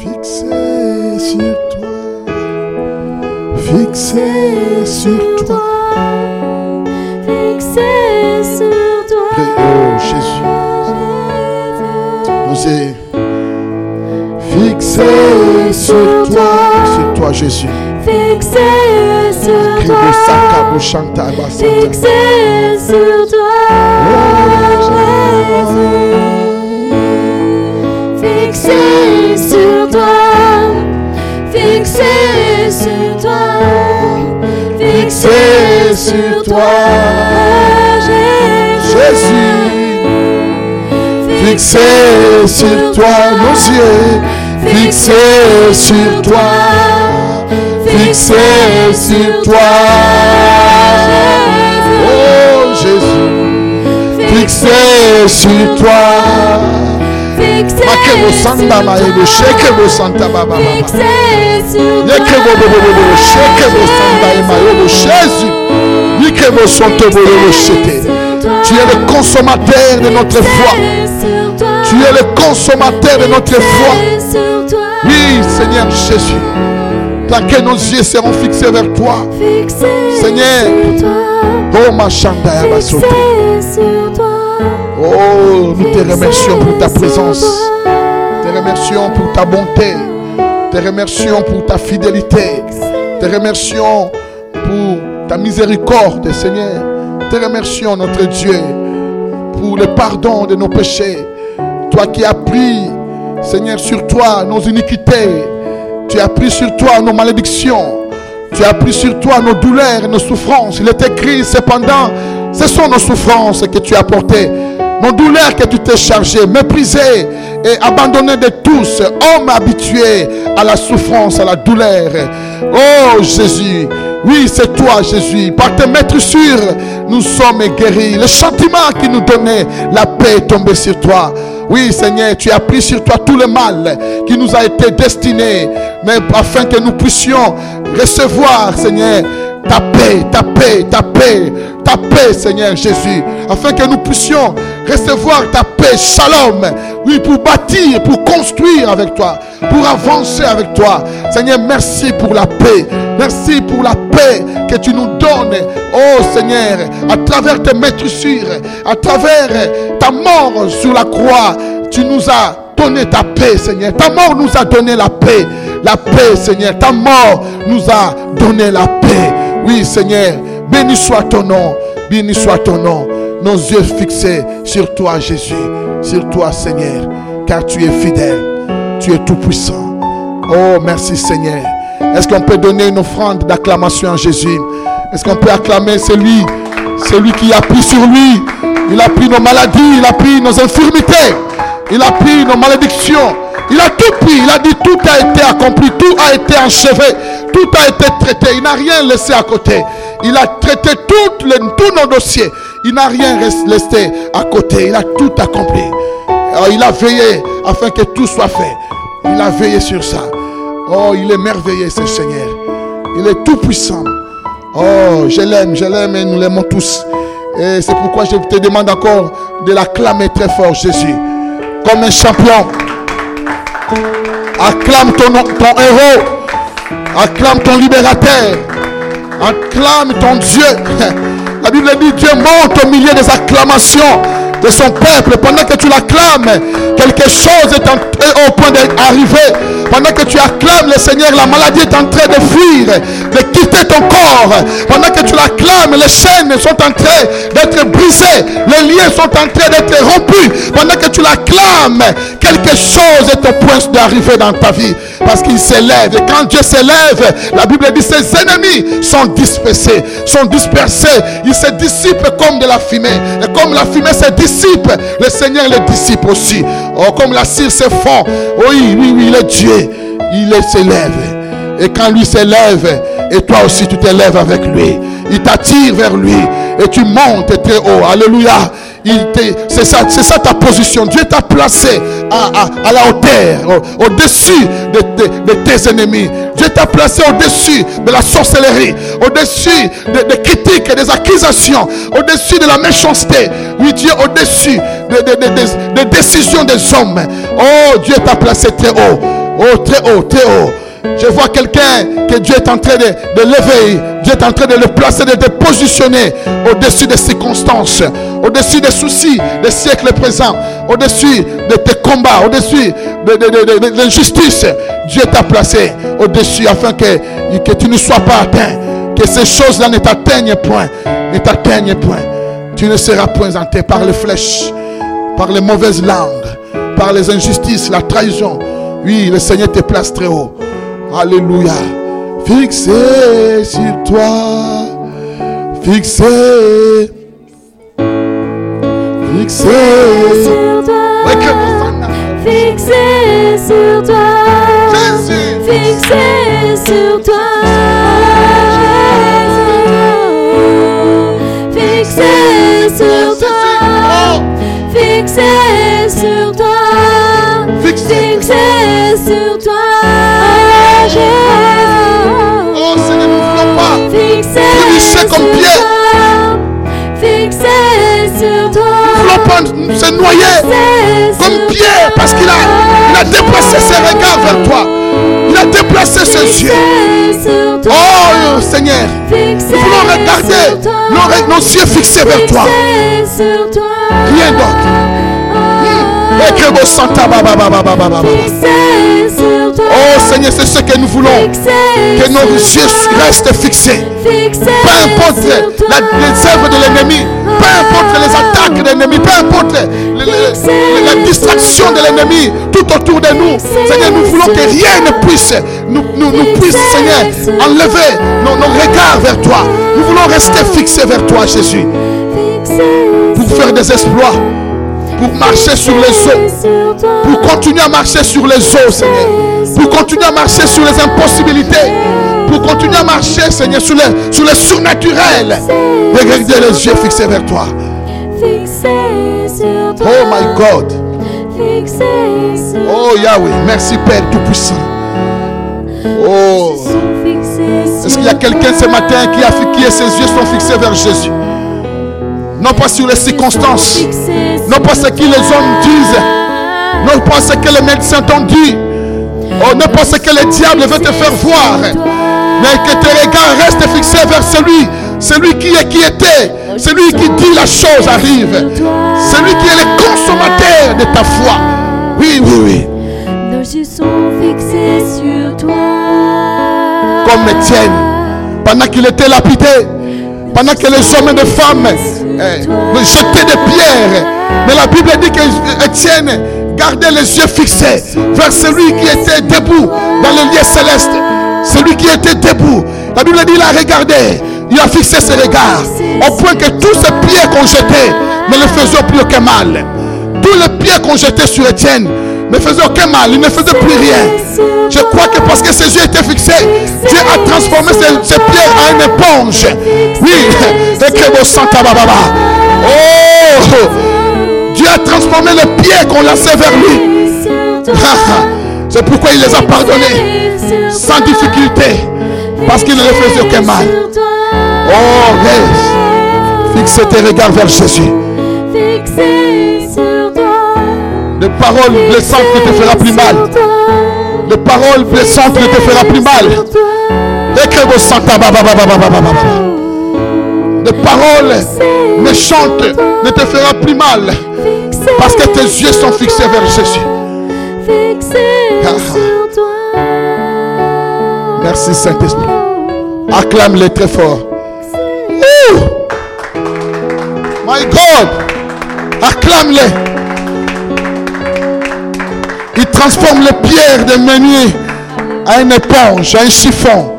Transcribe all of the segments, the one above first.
Fixé sur toi. Fixé sur toi. Fixé sur toi. Oh Jésus. Nous fixé sur toi. Sur toi Jésus. Fixé sur toi. Fixé sur toi. Jésus. Fixé sur Fixé sur toi. Jésus. Fixé sur toi, nos yeux, fixé sur toi, fixé sur toi. Oh Jésus, fixé sur toi. Fixé baba baba. Fixé sur Yekebo Tu es le consommateur de notre foi. Tu es le consommateur de notre foi. Oui, Seigneur Jésus. Tant que nos yeux seront fixés vers toi. Seigneur. Oh, ma. Oh, nous te remercions pour ta présence. Te remercions pour ta bonté. Te remercions pour ta fidélité. Te remercions pour ta miséricorde, Seigneur. Te remercions, notre Dieu, pour le pardon de nos péchés. Toi qui as pris, Seigneur, sur toi nos iniquités. Tu as pris sur toi nos malédictions. Tu as pris sur toi nos douleurs et nos souffrances. Il est écrit cependant, ce sont nos souffrances que tu as portées. Nos douleurs que tu t'es chargé, méprisé et abandonné de tous, homme habitué à la souffrance, à la douleur. Oh Jésus, oui, c'est toi, Jésus. Par tes maîtres sûrs, nous sommes guéris. Le châtiment qui nous donnait la paix est tombé sur toi. Oui, Seigneur, tu as pris sur toi tout le mal qui nous a été destiné, mais afin que nous puissions recevoir, Seigneur, ta paix, ta paix, ta paix, ta paix, Seigneur Jésus, afin que nous puissions recevoir ta paix, shalom, oui, pour bâtir, pour construire avec toi, pour avancer avec toi. Seigneur, merci pour la paix, merci pour la paix que tu nous donnes, oh Seigneur, à travers tes maîtres sûrs, à travers ta mort sur la croix, tu nous as donné ta paix, Seigneur. Ta mort nous a donné la paix. La paix, Seigneur. Ta mort nous a donné la paix. Oui, Seigneur. Béni soit ton nom. Béni soit ton nom. Nos yeux fixés sur toi, Jésus. Sur toi, Seigneur. Car tu es fidèle. Tu es tout puissant. Oh, merci, Seigneur. Est-ce qu'on peut donner une offrande d'acclamation à Jésus? Est-ce qu'on peut acclamer celui, celui qui a pris sur lui? Il a pris nos maladies, il a pris nos infirmités, il a pris nos malédictions. Il a tout pris, il a dit tout a été accompli, tout a été enchevé, tout a été traité. Il n'a rien laissé à côté. Il a traité tous nos dossiers. Il n'a rien laissé à côté. Il a tout accompli. Alors, il a veillé afin que tout soit fait. Il a veillé sur ça. Oh, il est merveilleux, ce Seigneur. Il est tout puissant. Oh, je l'aime, je l'aime et nous l'aimons tous. Et c'est pourquoi je te demande encore de l'acclamer très fort, Jésus. Comme un champion. Acclame ton, ton héros. Acclame ton libérateur. Acclame ton Dieu. La Bible dit Dieu monte au milieu des acclamations de son peuple. Pendant que tu l'acclames, quelque chose est, en, au point d'arriver. Pendant que tu acclames le Seigneur, la maladie est en train de fuir, de quitter ton corps. Pendant que tu l'acclames, les chaînes sont en train d'être brisées. Les liens sont en train d'être rompus. Pendant que tu l'acclames, quelque chose est au point d'arriver dans ta vie. Parce qu'il s'élève. Et quand Dieu s'élève, la Bible dit ses ennemis sont dispersés, sont dispersés. Ils se dissipent comme de la fumée. Et comme la fumée se dissipe, le Seigneur les dissipe aussi. Oh, comme la cire se fond. Oui, oui, oui, il est Dieu. Il s'élève. Et quand lui s'élève, et toi aussi tu t'élèves avec lui. Il t'attire vers lui. Et tu montes très haut. Alléluia. C'est ça, ça ta position. Dieu t'a placé à, la hauteur, au-dessus au de, tes ennemis. Dieu t'a placé au-dessus de la sorcellerie, au-dessus des de critiques et des accusations, au-dessus de la méchanceté. Oui, Dieu, au-dessus des de, décisions des hommes. Oh, Dieu t'a placé très haut. Oh, très haut, très haut. Je vois quelqu'un que Dieu est en train de, de lever. Dieu est en train de le placer, de le positionner au-dessus des circonstances, au-dessus des soucis des siècles présents, au-dessus de tes combats, au-dessus de, l'injustice. Dieu t'a placé au-dessus afin que, que tu ne sois pas atteint. Que ces choses-là ne t'atteignent point. Ne t'atteignent point. Tu ne seras point hanté par les flèches, par les mauvaises langues, par les injustices, la trahison. Oui, le Seigneur te place très haut. Alléluia. Fixé sur toi. Fixé. Fixé. sur toi, fixé sur toi, Jésus. fixé sur toi, fixé sur toi, fixé Sur comme Pierre. toi, fixé sur toi. Nous ne voulons pas se noyer comme Pierre parce qu'il a, il a déplacé ses regards vers toi. Il a déplacé ses yeux. Oh Seigneur, nous voulons regarder nos, nos yeux fixés vers toi. Rien d'autre. Et que vos Oh Seigneur, c'est ce que nous voulons. Que nos yeux restent fixés. Peu importe la, les œuvres de l'ennemi, peu importe les attaques de l'ennemi, peu importe la distraction de l'ennemi tout autour de nous. Seigneur, nous voulons que rien ne puisse nous, nous, Seigneur, enlever nos, nos regards vers toi. Nous voulons rester fixés vers toi, Jésus. Pour faire des exploits pour marcher sur les eaux, pour continuer à marcher sur les eaux, Seigneur, pour continuer à marcher sur les impossibilités, pour continuer à marcher, Seigneur, sur les, sur surnaturels. Regardez les yeux fixés vers toi. Oh my God. Oh Yahweh, merci Père Tout-Puissant. Oh, est-ce qu'il y a quelqu'un ce matin qui a fi- qui ses yeux sont fixés vers Jésus? Non pas sur les circonstances, non pas ce que les hommes disent, non pas ce que les médecins t'ont dit, oh, non pas ce que le diable veut te faire voir, mais que tes regards restent fixés vers celui, celui qui est, qui était, celui qui dit la chose arrive, celui qui est le consommateur de ta foi. Oui, oui, oui. Nos yeux sont fixés sur toi. comme Étienne, pendant qu'il était lapidé, pendant que les hommes et les femmes eh, jetaient des pierres. Mais la Bible dit que Étienne gardait les yeux fixés vers celui qui était debout dans le lieu céleste. Celui qui était debout. La Bible dit il a regardé, il a fixé ses regards au point que tous ces pierres qu'on jetait ne le faisaient plus aucun mal. Tous les pierres qu'on jetait sur Étienne ne faisaient aucun mal, il ne faisait plus rien. Je crois que parce que ses yeux étaient fixés, Dieu a transformé ces pierres en une éponge. Oui, et que vos santa bababa. Oh, Dieu a transformé les pierres qu'on lançait vers lui. C'est pourquoi il les a pardonnés sans difficulté, parce qu'il ne les faisait aucun mal. Oh, yes. Fixe tes regards vers Jésus. Les paroles blessantes ne te fera plus mal. Les paroles blessantes ne te fera plus mal. Les paroles méchantes ne te fera plus mal parce que tes yeux sont fixés vers Jésus. Merci Saint-Esprit. Acclame-les très fort. Oh! My God! Acclame-les. Transforme les pierres de meunier à une éponge, à un chiffon.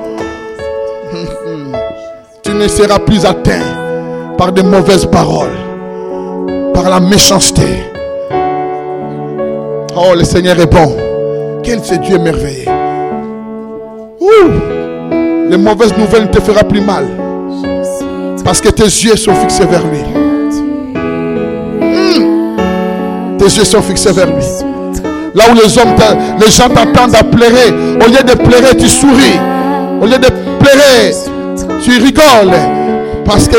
Tu ne seras plus atteint par de mauvaises paroles, par la méchanceté. Oh, le Seigneur est bon. Quel c'est Dieu merveilleux. Les mauvaises nouvelles ne te feront plus mal. Parce que tes yeux sont fixés vers lui. Tes yeux sont fixés vers lui. Là où les hommes, les gens t'entendent à pleurer, au lieu de pleurer, tu souris. Au lieu de pleurer, tu rigoles. Parce que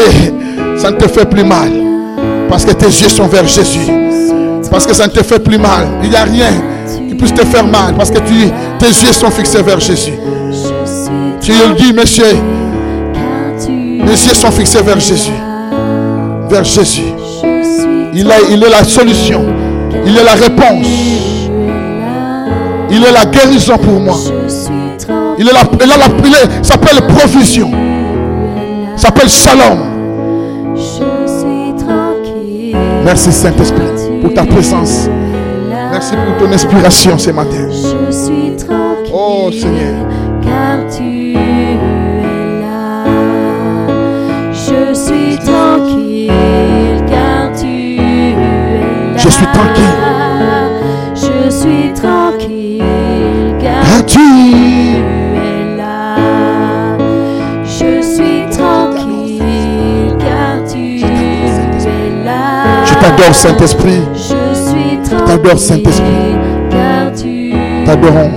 ça ne te fait plus mal. Parce que tes yeux sont vers Jésus. Parce que ça ne te fait plus mal. Il n'y a rien qui puisse te faire mal parce que tes yeux sont fixés vers Jésus. Tu le dis, monsieur, mes yeux sont fixés vers Jésus. Vers Jésus. Il est la solution. Il est la réponse. Il est la guérison pour moi. Il est la, il a la, il est- s'appelle provision. S'appelle shalom. Merci Saint-Esprit pour ta présence. Merci pour ton inspiration ce matin. Je suis tranquille. Oh, Seigneur. Car tu es là. Je suis tranquille. Car tu es là. Je suis tranquille. Tu es là. Je suis tranquille. Car tu es là. Je t'adore Saint-Esprit. Je suis tranquille. t'adore, Saint-Esprit. Car tu T'adorons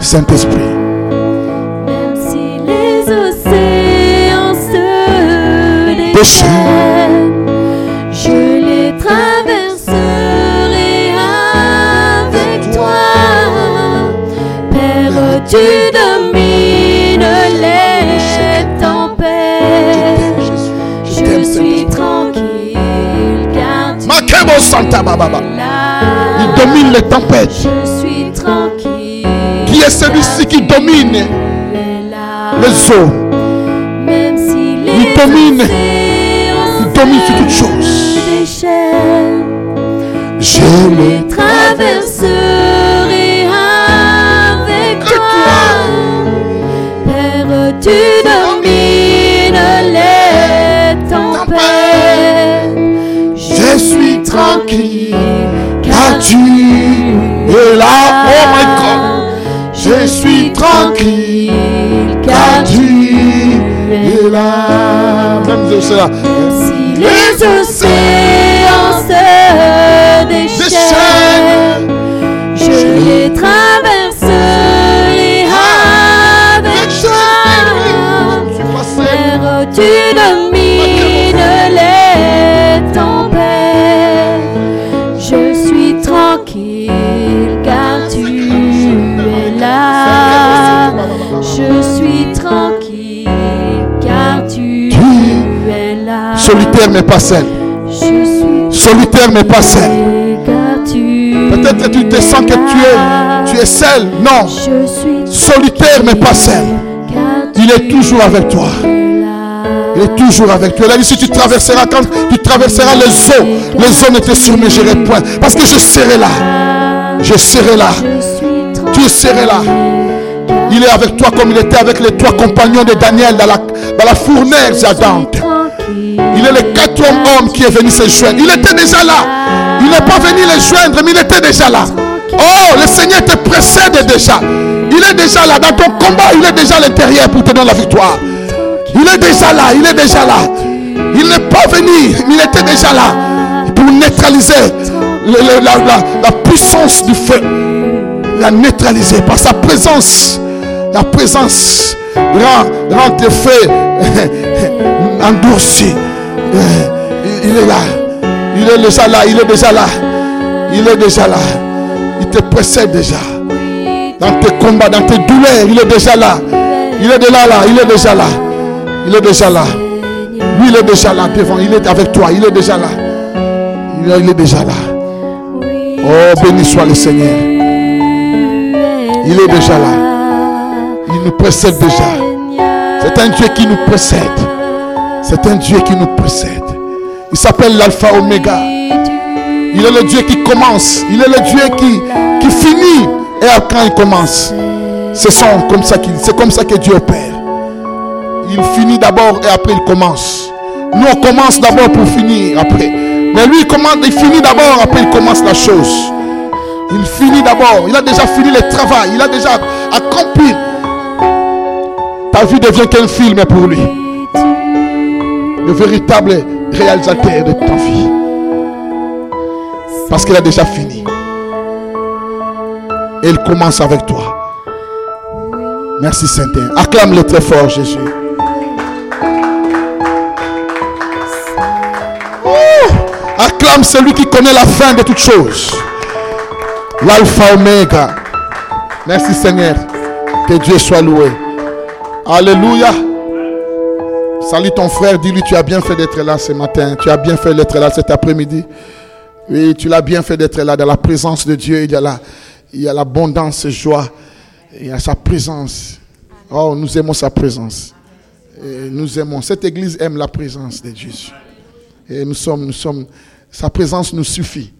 Saint-Esprit. Même si les océans se Déchaînent. Tu domines les tempêtes. Je suis tranquille car tu Il domine les tempêtes. Je suis tranquille. Qui est celui-ci qui domine les eaux? Même si les Il domine. Il domine sur toutes choses. Je je les car tu es là. Oh my God. Je suis tranquille car tu es là. Même Dieu, c'est là. Solitaire mais pas seul. Solitaire mais pas seul. Peut-être que tu te sens que tu es, tu es seul. Non. Solitaire mais pas seul. Il est toujours avec toi. là. Il est toujours avec toi. Il a si tu traverseras, quand tu traverseras les eaux, les eaux ne te submergeraient point. Parce que je serai là. Je serai là. Tu serais là. Il est avec toi comme il était avec les trois compagnons de Daniel dans la, dans la fournaise ardente. Il est le quatrième homme qui est venu se joindre. Il était déjà là. Il n'est pas venu les joindre, mais il était déjà là. Oh, le Seigneur te précède déjà. Il est déjà là. Dans ton combat, il est déjà à l'intérieur pour te donner la victoire. Il est déjà là. Il est déjà là. Il n'est pas venu, mais il était déjà là pour neutraliser la- la puissance du feu. La neutraliser par sa présence. La présence rend, rend tes feux endurcis. Euh, Il est là. Il est déjà là. Il est déjà là. Il est déjà là. Il te précède déjà. Dans tes combats, dans tes douleurs, il est déjà là. Il est déjà là. Il est déjà là. Il est déjà là. Lui, il est déjà là devant. Il est avec toi. Il est déjà là. Il est déjà là. Oh, béni soit le Seigneur. Il est déjà là. Il nous précède déjà. C'est un Dieu qui nous précède. C'est un Dieu qui nous précède. Il s'appelle l'Alpha Oméga. Il est le Dieu qui commence. Il est le Dieu qui, qui finit. Et quand il commence, c'est son- comme ça qu'il- c'est comme ça que Dieu opère. Il finit d'abord et après il commence. Nous on commence d'abord pour finir après. Mais lui il, commence, il finit d'abord, après il commence la chose. Il finit d'abord. Il a déjà fini le travail. Il a déjà accompli. Ta vie devient qu'un film pour lui. Le véritable réalisateur de ta vie. Parce qu'il a déjà fini. Et commence avec toi. Merci Saint-Père. Acclame-le très fort, Jésus. Oh, acclame celui qui connaît la fin de toutes choses. L'alpha oméga. Merci Seigneur. Que Dieu soit loué. Alléluia. Salut ton frère, dis-lui tu as bien fait d'être là ce matin. Tu as bien fait d'être là cet après-midi. Oui, tu l'as bien fait d'être là dans la présence de Dieu. Il y a la, l'abondance, joie. Il y a sa présence. Oh, nous aimons sa présence. Et nous aimons. Cette église aime la présence de Jésus. Et nous sommes, nous sommes, sa présence nous suffit.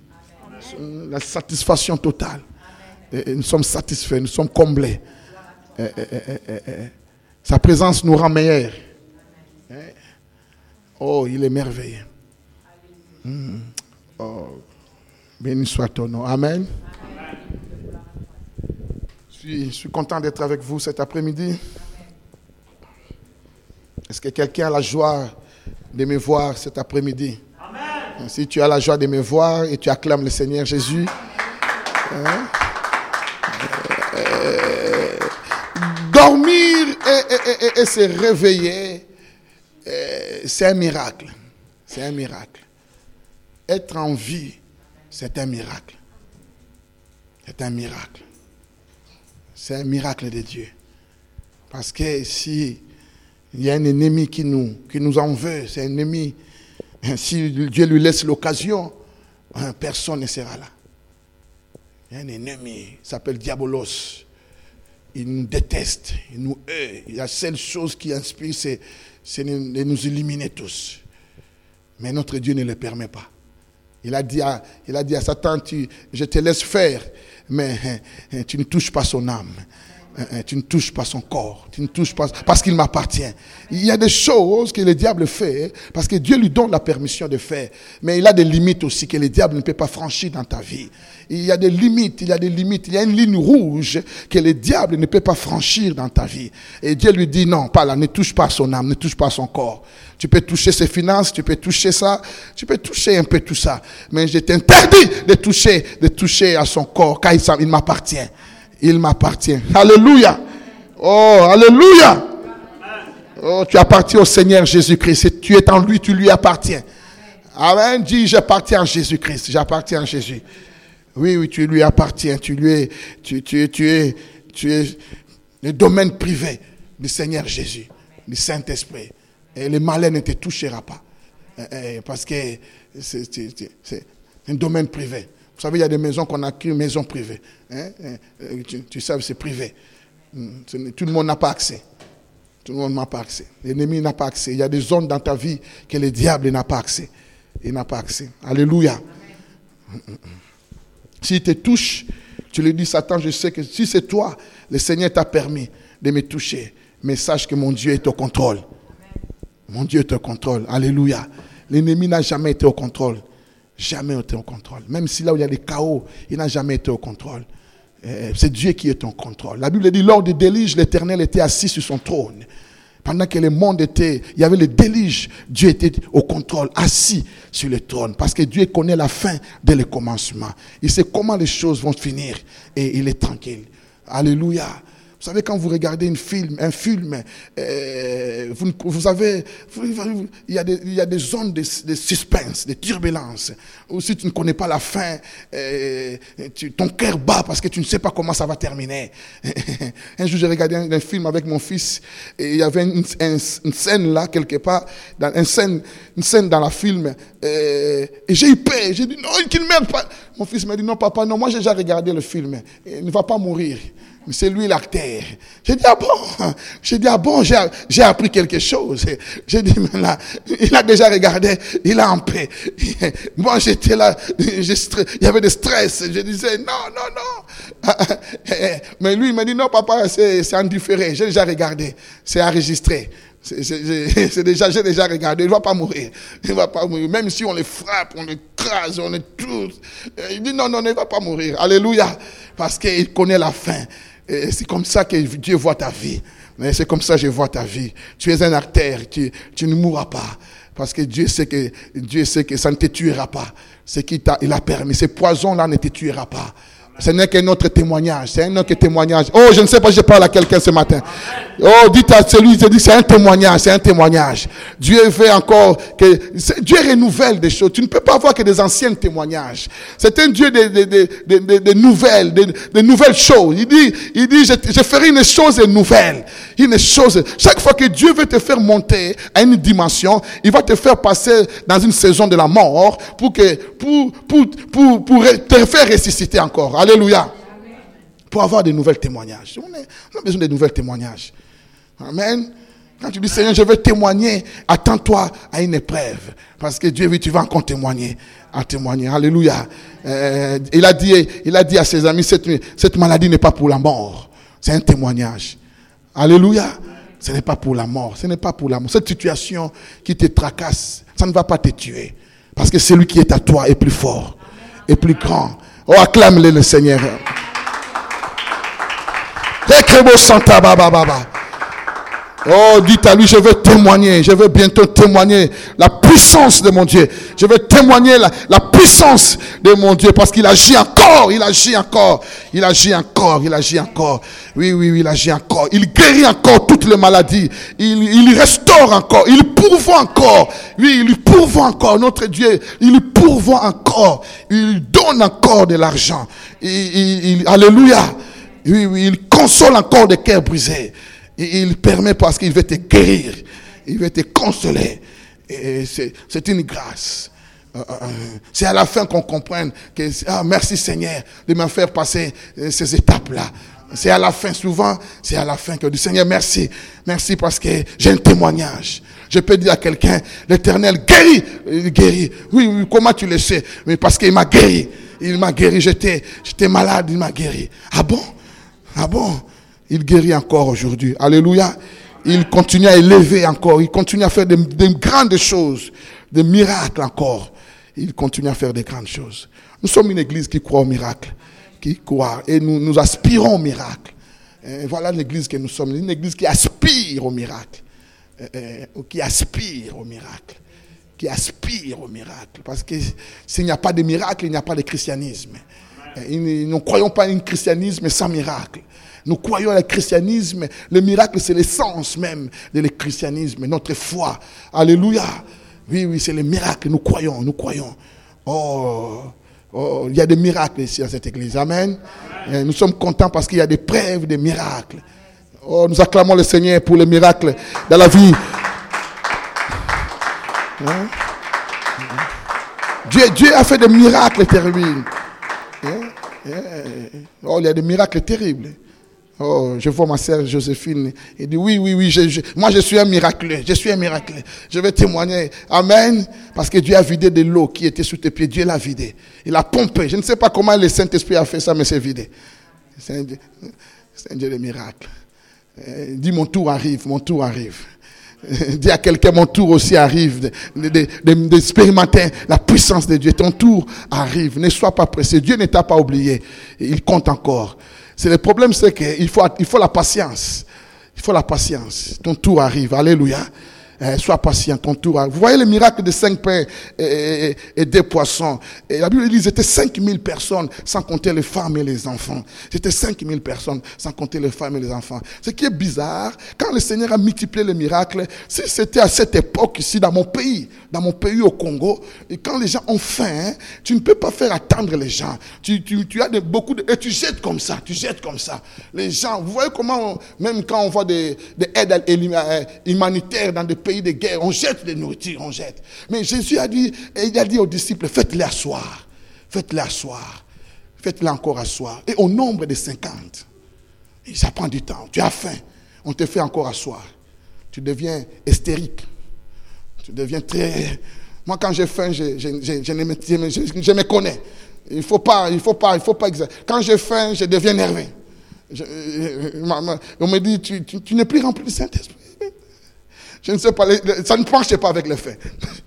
La satisfaction totale. Et nous sommes satisfaits, nous sommes comblés. sa présence nous rend meilleurs. Oh, il est merveilleux. Hmm. Oh, béni soit ton nom. Amen. Je suis, je suis content d'être avec vous cet après-midi. Est-ce que quelqu'un a la joie de me voir cet après-midi? Si tu as la joie de me voir et tu acclames le Seigneur Jésus. Hein? Euh, dormir et, et, se réveiller, euh, c'est un miracle. C'est un miracle. Être en vie, c'est un miracle. C'est un miracle. C'est un miracle de Dieu. Parce que si il y a un ennemi qui nous, qui nous en veut, c'est un ennemi, si Dieu lui laisse l'occasion, hein, personne ne sera là. Il y a un ennemi, il s'appelle Diabolos. Il nous déteste, il nous hait. La seule chose qui inspire, c'est de nous éliminer tous. Mais notre Dieu ne le permet pas. Il a dit à, il a dit à Satan, je te laisse faire, mais hein, tu ne touches pas son âme. Hein, hein, tu ne touches pas son corps, tu ne touches pas parce qu'il m'appartient. Il y a des choses que le diable fait parce que Dieu lui donne la permission de faire, mais il a des limites aussi que le diable ne peut pas franchir dans ta vie. Il y a des limites, il y a des limites, il y a une ligne rouge que le diable ne peut pas franchir dans ta vie. Et Dieu lui dit non, pas là, ne touche pas son âme, ne touche pas son corps. Tu peux toucher ses finances, tu peux toucher ça, tu peux toucher un peu tout ça, mais je t'interdis de toucher, de toucher à son corps car il m'appartient il m'appartient. Alléluia. Oh, alléluia. Oh, tu appartiens au Seigneur Jésus-Christ. Tu es en lui, tu lui appartiens. Amen. Dis, j'appartiens à Jésus-Christ. J'appartiens à Jésus. Oui, oui, tu lui appartiens. Tu lui es, tu, tu, es, tu es le domaine privé du Seigneur Jésus, du Saint-Esprit. Et le malin ne te touchera pas. Eh, eh, parce que c'est un domaine privé. Vous savez, il y a des maisons qu'on a créées, maisons privées. Hein, hein, euh, tu, sais, c'est privé. Hmm, tout le monde n'a pas accès. Tout le monde n'a pas accès. L'ennemi n'a pas accès. Il y a des zones dans ta vie que le diable n'a pas accès. Il n'a pas accès. Alléluia. Hmm, hmm, S'il te touche, tu lui dis, Satan, je sais que si c'est toi, le Seigneur t'a permis de me toucher. Mais sache que mon Dieu est au contrôle. Mon Dieu est au contrôle. Alléluia. L'ennemi n'a jamais été au contrôle jamais été au contrôle. Même si là où il y a des chaos, il n'a jamais été au contrôle. Euh, c'est Dieu qui est en contrôle. La Bible dit, lors du déluge, l'Éternel était assis sur son trône. Pendant que le monde était, il y avait le déluge, Dieu était au contrôle, assis sur le trône. Parce que Dieu connaît la fin dès le commencement. Il sait comment les choses vont finir et il est tranquille. Alléluia. Vous savez, quand vous regardez un film, un film euh, vous, avez, il, y a des, zones de, suspense, de turbulence. Ou si tu ne connais pas la fin, euh, ton cœur bat parce que tu ne sais pas comment ça va terminer. un jour, j'ai regardé un, film avec mon fils et il y avait une, une, scène là, quelque part, dans, une, scène, une dans la film. Euh, et j'ai eu peur. J'ai dit, non, qu'il ne meurt pas. Mon fils m'a dit, non, papa, non, moi j'ai déjà regardé le film. Il ne va pas mourir c'est lui l'acteur. J'ai dit, ah bon? J'ai dit, ah bon, j'ai appris quelque chose. J'ai dit, mais là, il a déjà regardé, il a en paix. Moi, j'étais là, il y avait des stress. Je disais, non, non, non. Mais lui, il m'a dit, non, papa, c'est indifférent. J'ai déjà regardé, c'est enregistré. C'est déjà, j'ai déjà regardé, il va pas mourir. Il va pas mourir. Même si on le frappe, on le crase, on le tous. Il dit non, non, il ne va pas mourir. Alléluia. Parce qu'il connaît la fin. Et c'est comme ça que Dieu voit ta vie. C'est comme ça que je vois ta vie. Tu es un artère, tu, ne mourras pas. Parce que Dieu sait que, Dieu sait que ça ne te tuera pas. C'est qu'il a, il a permis. Ces poisons-là ne te tuera pas. Ce n'est qu'un autre témoignage. C'est un autre témoignage. Oh, je ne sais pas, je parle à quelqu'un ce matin. Oh, dites à celui, je dis, c'est un témoignage, c'est un témoignage. Dieu fait encore que, Dieu renouvelle des choses. Tu ne peux pas avoir que des anciens témoignages. C'est un Dieu de, de, de, de, nouvelles, de, nouvelles choses. Il dit, il dit, je, je ferai une chose nouvelle. Une chose. Chaque fois que Dieu veut te faire monter à une dimension, il va te faire passer dans une saison de la mort pour que, pour, pour, pour, pour te faire ressusciter encore. Alléluia. Pour avoir de nouvelles témoignages. On, a besoin de nouvelles témoignages. Amen. Quand tu dis Seigneur, je veux témoigner, attends-toi à une épreuve. Parce que Dieu, oui, tu vas encore témoigner. À témoigner. Alléluia. Euh, il, a dit, il a dit à ses amis, cette, cette maladie n'est pas pour la mort. C'est un témoignage. Alléluia. Ce n'est pas pour la mort. Ce n'est pas pour la mort. Cette situation qui te tracasse, ça ne va pas te tuer. Parce que celui qui est à toi est plus fort, est plus grand. Oh, acclame-le le Seigneur. Rekrebo Santa Baba Baba. Oh, dites à lui, je veux témoigner, je veux bientôt témoigner la puissance de mon Dieu. Je veux témoigner la, puissance de mon Dieu parce qu'il agit encore, il agit encore, il agit encore, il agit encore. Oui, oui, oui, il agit encore. Il guérit encore toutes les maladies. Il, il restaure encore, il pourvoit encore. Oui, il pourvoit encore. Notre Dieu, il pourvoit encore. Il donne encore de l'argent. Il- il- alléluia. Oui, oui, il console encore des cœurs brisés. Il permet parce qu'il veut te guérir. Il veut te consoler. Et c'est une grâce. Euh, euh, C'est à la fin qu'on comprenne que, ah, merci Seigneur de me faire passer euh, ces étapes-là. C'est à la fin, souvent, c'est à la fin que du Seigneur, merci. Merci parce que j'ai un témoignage. Je peux dire à quelqu'un, l'éternel guérit, il guérit. Oui, oui, comment tu le sais? Mais parce qu'il m'a guéri. Il m'a guéri. J'étais malade, il m'a guéri. Ah bon? Ah bon? Il guérit encore aujourd'hui. Alléluia. Il continue à élever encore. Il continue à faire de, de grandes choses, des miracles encore. Il continue à faire des grandes choses. Nous sommes une église qui croit au miracle, qui croit et nous, nous aspirons au miracle. Voilà l'église que nous sommes, une église qui aspire au miracle, qui aspire au miracle, qui aspire au miracle. Parce que s'il n'y a pas de miracle, il n'y a pas de christianisme. Nous ne croyons pas à un christianisme sans miracle. Nous croyons au christianisme. Le miracle, c'est l'essence même de le christianisme, notre foi. Alléluia. Oui, oui, c'est le miracle. Nous croyons, nous croyons. Oh, oh, il y a des miracles ici à cette église. Amen. Et nous sommes contents parce qu'il y a des preuves des miracles. Oh, nous acclamons le Seigneur pour les miracles dans la vie. Hein? Dieu, Dieu a fait des miracles terribles. Hein? Hein? Oh, il y a des miracles terribles. Oh, je vois ma sœur Joséphine. Il dit oui, oui, oui, moi je suis un miracle. Je suis un miracle. Je vais témoigner. Amen. Parce que Dieu a vidé de l'eau qui était sous tes pieds. Dieu l'a vidé. Il a pompé. Je ne sais pas comment le Saint-Esprit a fait ça, mais c'est vidé. C'est un, Dieu- de miracles. Euh, Dis mon tour arrive, mon tour arrive. Euh, Dis à quelqu'un, mon tour aussi arrive de- de- d'expérimenter la puissance de Dieu. Ton tour arrive. Ne sois pas pressé. Dieu ne t'a pas oublié. Il compte encore. C'est le problème, c'est qu'il faut, il faut la patience. Il faut la patience. Ton tour arrive. Alléluia. Euh, sois patient, ton tour. Vous voyez le miracle de cinq pains et, des poissons. Et la Bible dit étaient 5000 personnes, sans compter les femmes et les enfants. C'était 5000 personnes, sans compter les femmes et les enfants. Ce qui est bizarre, quand le Seigneur a multiplié les miracles, si c'était à cette époque ici, dans mon pays, dans mon pays au Congo, et quand les gens ont faim, tu ne peux pas faire attendre les gens. Tu, as beaucoup de... Et tu jettes comme ça, tu jettes comme ça. Les gens, vous voyez comment, même quand on voit des, des aides humanitaires dans des pays de guerre, on jette des nourritures, on jette. Mais Jésus a dit, il a dit aux disciples, faites-les asseoir. Faites-les asseoir. Faites-les encore asseoir. Et au nombre de 50. Et ça prend du temps. Tu as faim. On te fait encore asseoir. Tu deviens hystérique. Tu deviens très. Moi, quand j'ai faim, je, me, connais. Il faut pas, il faut pas, il faut pas Quand j'ai faim, je deviens nerveux. On me dit, tu, tu, tu n'es plus rempli du Saint-Esprit. Je ne sais pas, les- les- ça ne penche pas avec le fait.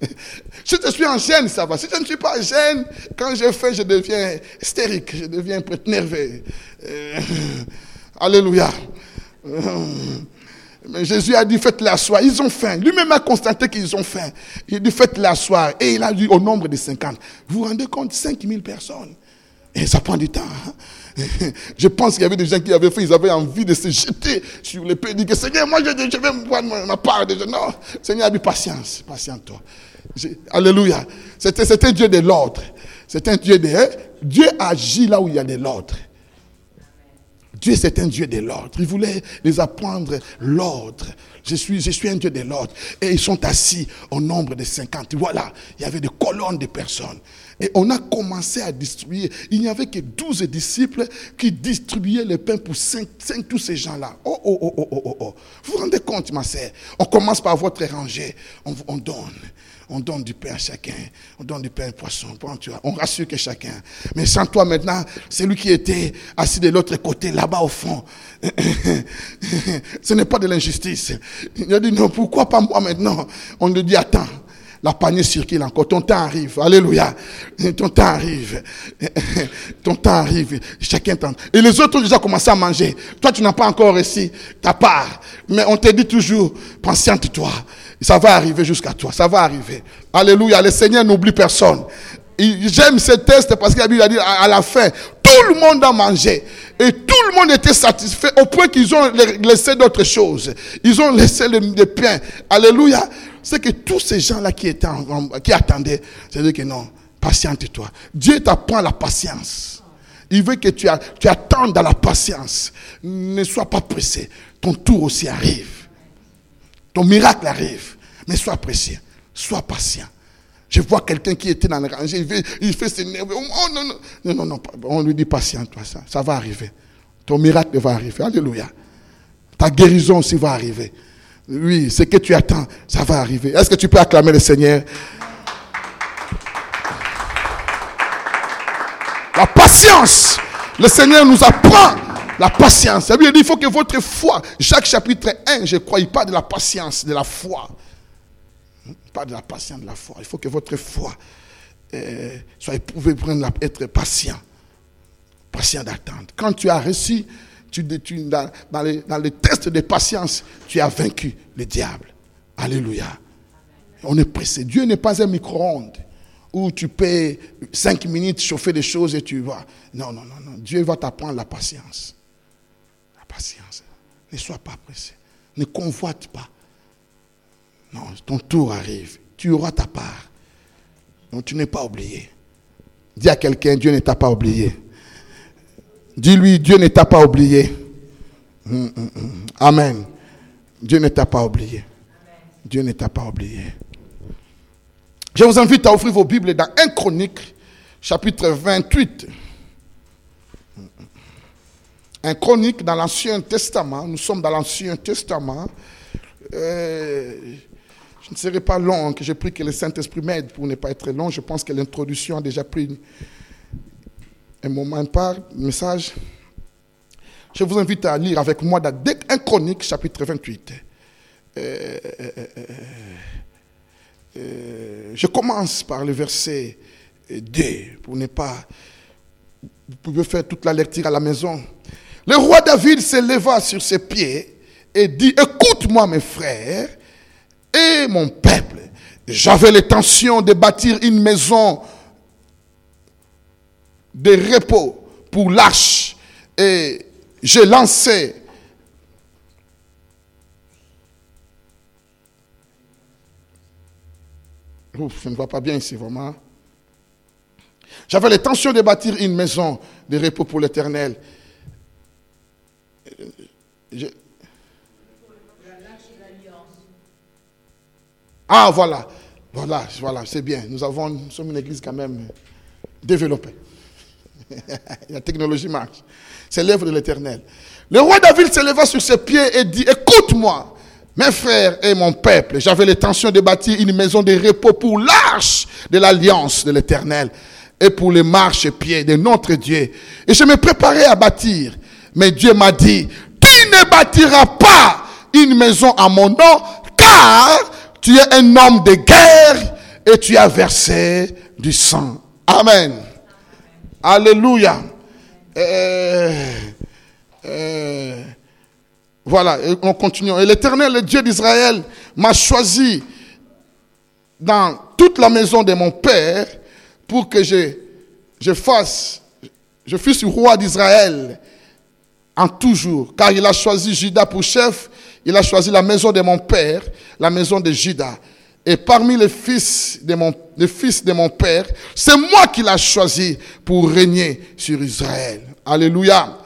si je suis en gêne, ça va. Si je ne suis pas en gêne, quand j'ai faim, je deviens hystérique, je deviens peut-être nerveux. Alléluia. Euh, mais Jésus a dit, faites-les asseoir. Ils ont faim. Lui-même a constaté qu'ils ont faim. Il dit, faites-les asseoir. Et il a dit au nombre de 50. Vous vous rendez compte, 5000 personnes. Et ça prend du temps. hein. Je pense qu'il y avait des gens qui avaient fait, ils avaient envie de se jeter sur les pays. Ils disaient, Seigneur, moi je, vais me prendre ma, part. Non, Seigneur, a patience, patiente-toi. Alléluia. C'était Dieu de l'ordre. C'est un Dieu de... hein, Dieu agit là où il y a de l'ordre. Dieu, c'est un Dieu de l'ordre. Il voulait les apprendre l'ordre. Je suis, je suis un Dieu de l'ordre. Et ils sont assis au nombre de 50. Voilà, il y avait des colonnes de personnes. Et on a commencé à distribuer. Il n'y avait que 12 disciples qui distribuaient le pain pour 5, tous ces gens-là. Oh, oh, oh, oh, oh, oh. Vous vous rendez compte, ma sœur? On commence par votre rangée. On, on donne. On donne du pain à chacun. On donne du pain et poisson. On rassure que chacun. Mais sans toi maintenant, celui qui était assis de l'autre côté, là-bas au fond, ce n'est pas de l'injustice. Il a dit non, pourquoi pas moi maintenant? On lui dit attends. La panier circule encore. Ton temps arrive. Alléluia. Ton temps arrive. Ton temps arrive. Chacun t'en. Et les autres ont déjà commencé à manger. Toi, tu n'as pas encore réussi ta part. Mais on te dit toujours, patiente-toi. Ça va arriver jusqu'à toi. Ça va arriver. Alléluia. Le Seigneur n'oublie personne. J'aime ce test parce que la a dit à la fin, tout le monde a mangé. Et tout le monde était satisfait au point qu'ils ont laissé d'autres choses. Ils ont laissé le, le. Alléluia. C'est que tous ces gens-là qui qui attendaient, c'est-à-dire que non, patiente-toi. Dieu t'apprend la patience. Il veut que tu, attendes dans la patience. Ne sois pas pressé. Ton tour aussi arrive. Ton miracle arrive. Mais sois pressé. Sois patient. Je vois quelqu'un qui était dans la rangée, il fait, il fait s'énerver. Oh non, non, non, non, non, on lui dit patiente-toi, ça, ça va arriver. Ton miracle va arriver. Alléluia. Ta guérison aussi va arriver. Oui, ce que tu attends, ça va arriver. Est-ce que tu peux acclamer le Seigneur? La patience. Le Seigneur nous apprend la patience. Bible dit il faut que votre foi, Jacques chapitre 1, je crois, il parle de la patience, de la foi. Pas de la patience, de la foi. Il faut que votre foi euh, soit éprouvée pour être patient. Patient d'attendre. Quand tu as reçu, tu, dans, dans tests de patience, tu as vaincu le diable. Alléluia. On est pressé. Dieu n'est pas un micro-ondes où tu peux cinq minutes chauffer des choses et tu vas. Non, non, non, non. Dieu va t'apprendre la patience. La patience. Ne sois pas pressé. Ne convoite pas. Non, ton tour arrive. Tu auras ta part. Donc tu n'es pas oublié. Dis à quelqu'un, Dieu ne t'a pas oublié. Dis-lui, Dieu ne t'a pas oublié. Hum, hum, hum. Amen. Dieu ne t'a pas oublié. Dieu ne t'a pas oublié. Je vous invite à ouvrir vos Bibles dans 1 Chronique, chapitre 28. Un Chronique dans l'Ancien Testament. Nous sommes dans l'Ancien Testament. Euh, je ne serai pas long, que j'ai pris que le Saint-Esprit m'aide pour ne pas être long. Je pense que l'introduction a déjà pris un moment par message. Je vous invite à lire avec moi dans 1 Chronique, chapitre 28. Euh, euh, euh, je commence par le verset 2 pour ne pas. Vous pouvez faire toute la lecture à la maison. Le roi David se leva sur ses pieds et dit Écoute-moi, mes frères et mon peuple. J'avais l'intention de bâtir une maison de repos pour l'arche et j'ai lancé Ouf, ça ne va pas bien ici, vraiment. J'avais l'intention de bâtir une maison de repos pour l'éternel. Euh, je- Ah, voilà. Voilà, voilà, c'est bien. Nous, avons, nous sommes une église quand même développée. La technologie marche. C'est l'œuvre de l'éternel. Le roi David se leva sur ses pieds et dit Écoute-moi, mes frères et mon peuple, j'avais l'intention de bâtir une maison de repos pour l'arche de l'alliance de l'éternel et pour les marches-pieds de notre Dieu. Et je me préparais à bâtir. Mais Dieu m'a dit Tu ne bâtiras pas une maison à mon nom, car tu es un homme de guerre et tu as versé du sang. Amen. Alléluia. Euh, euh, voilà, et on continue. Et l'Éternel, le Dieu d'Israël, m'a choisi dans toute la maison de mon père pour que je, je fasse Je fus roi d'Israël en toujours, car il a choisi Judas pour chef, il a choisi la maison de mon père, la maison de Judas. Et parmi les fils de mon, fils de mon père, c'est moi qui l'a choisi pour régner sur Israël. Alléluia.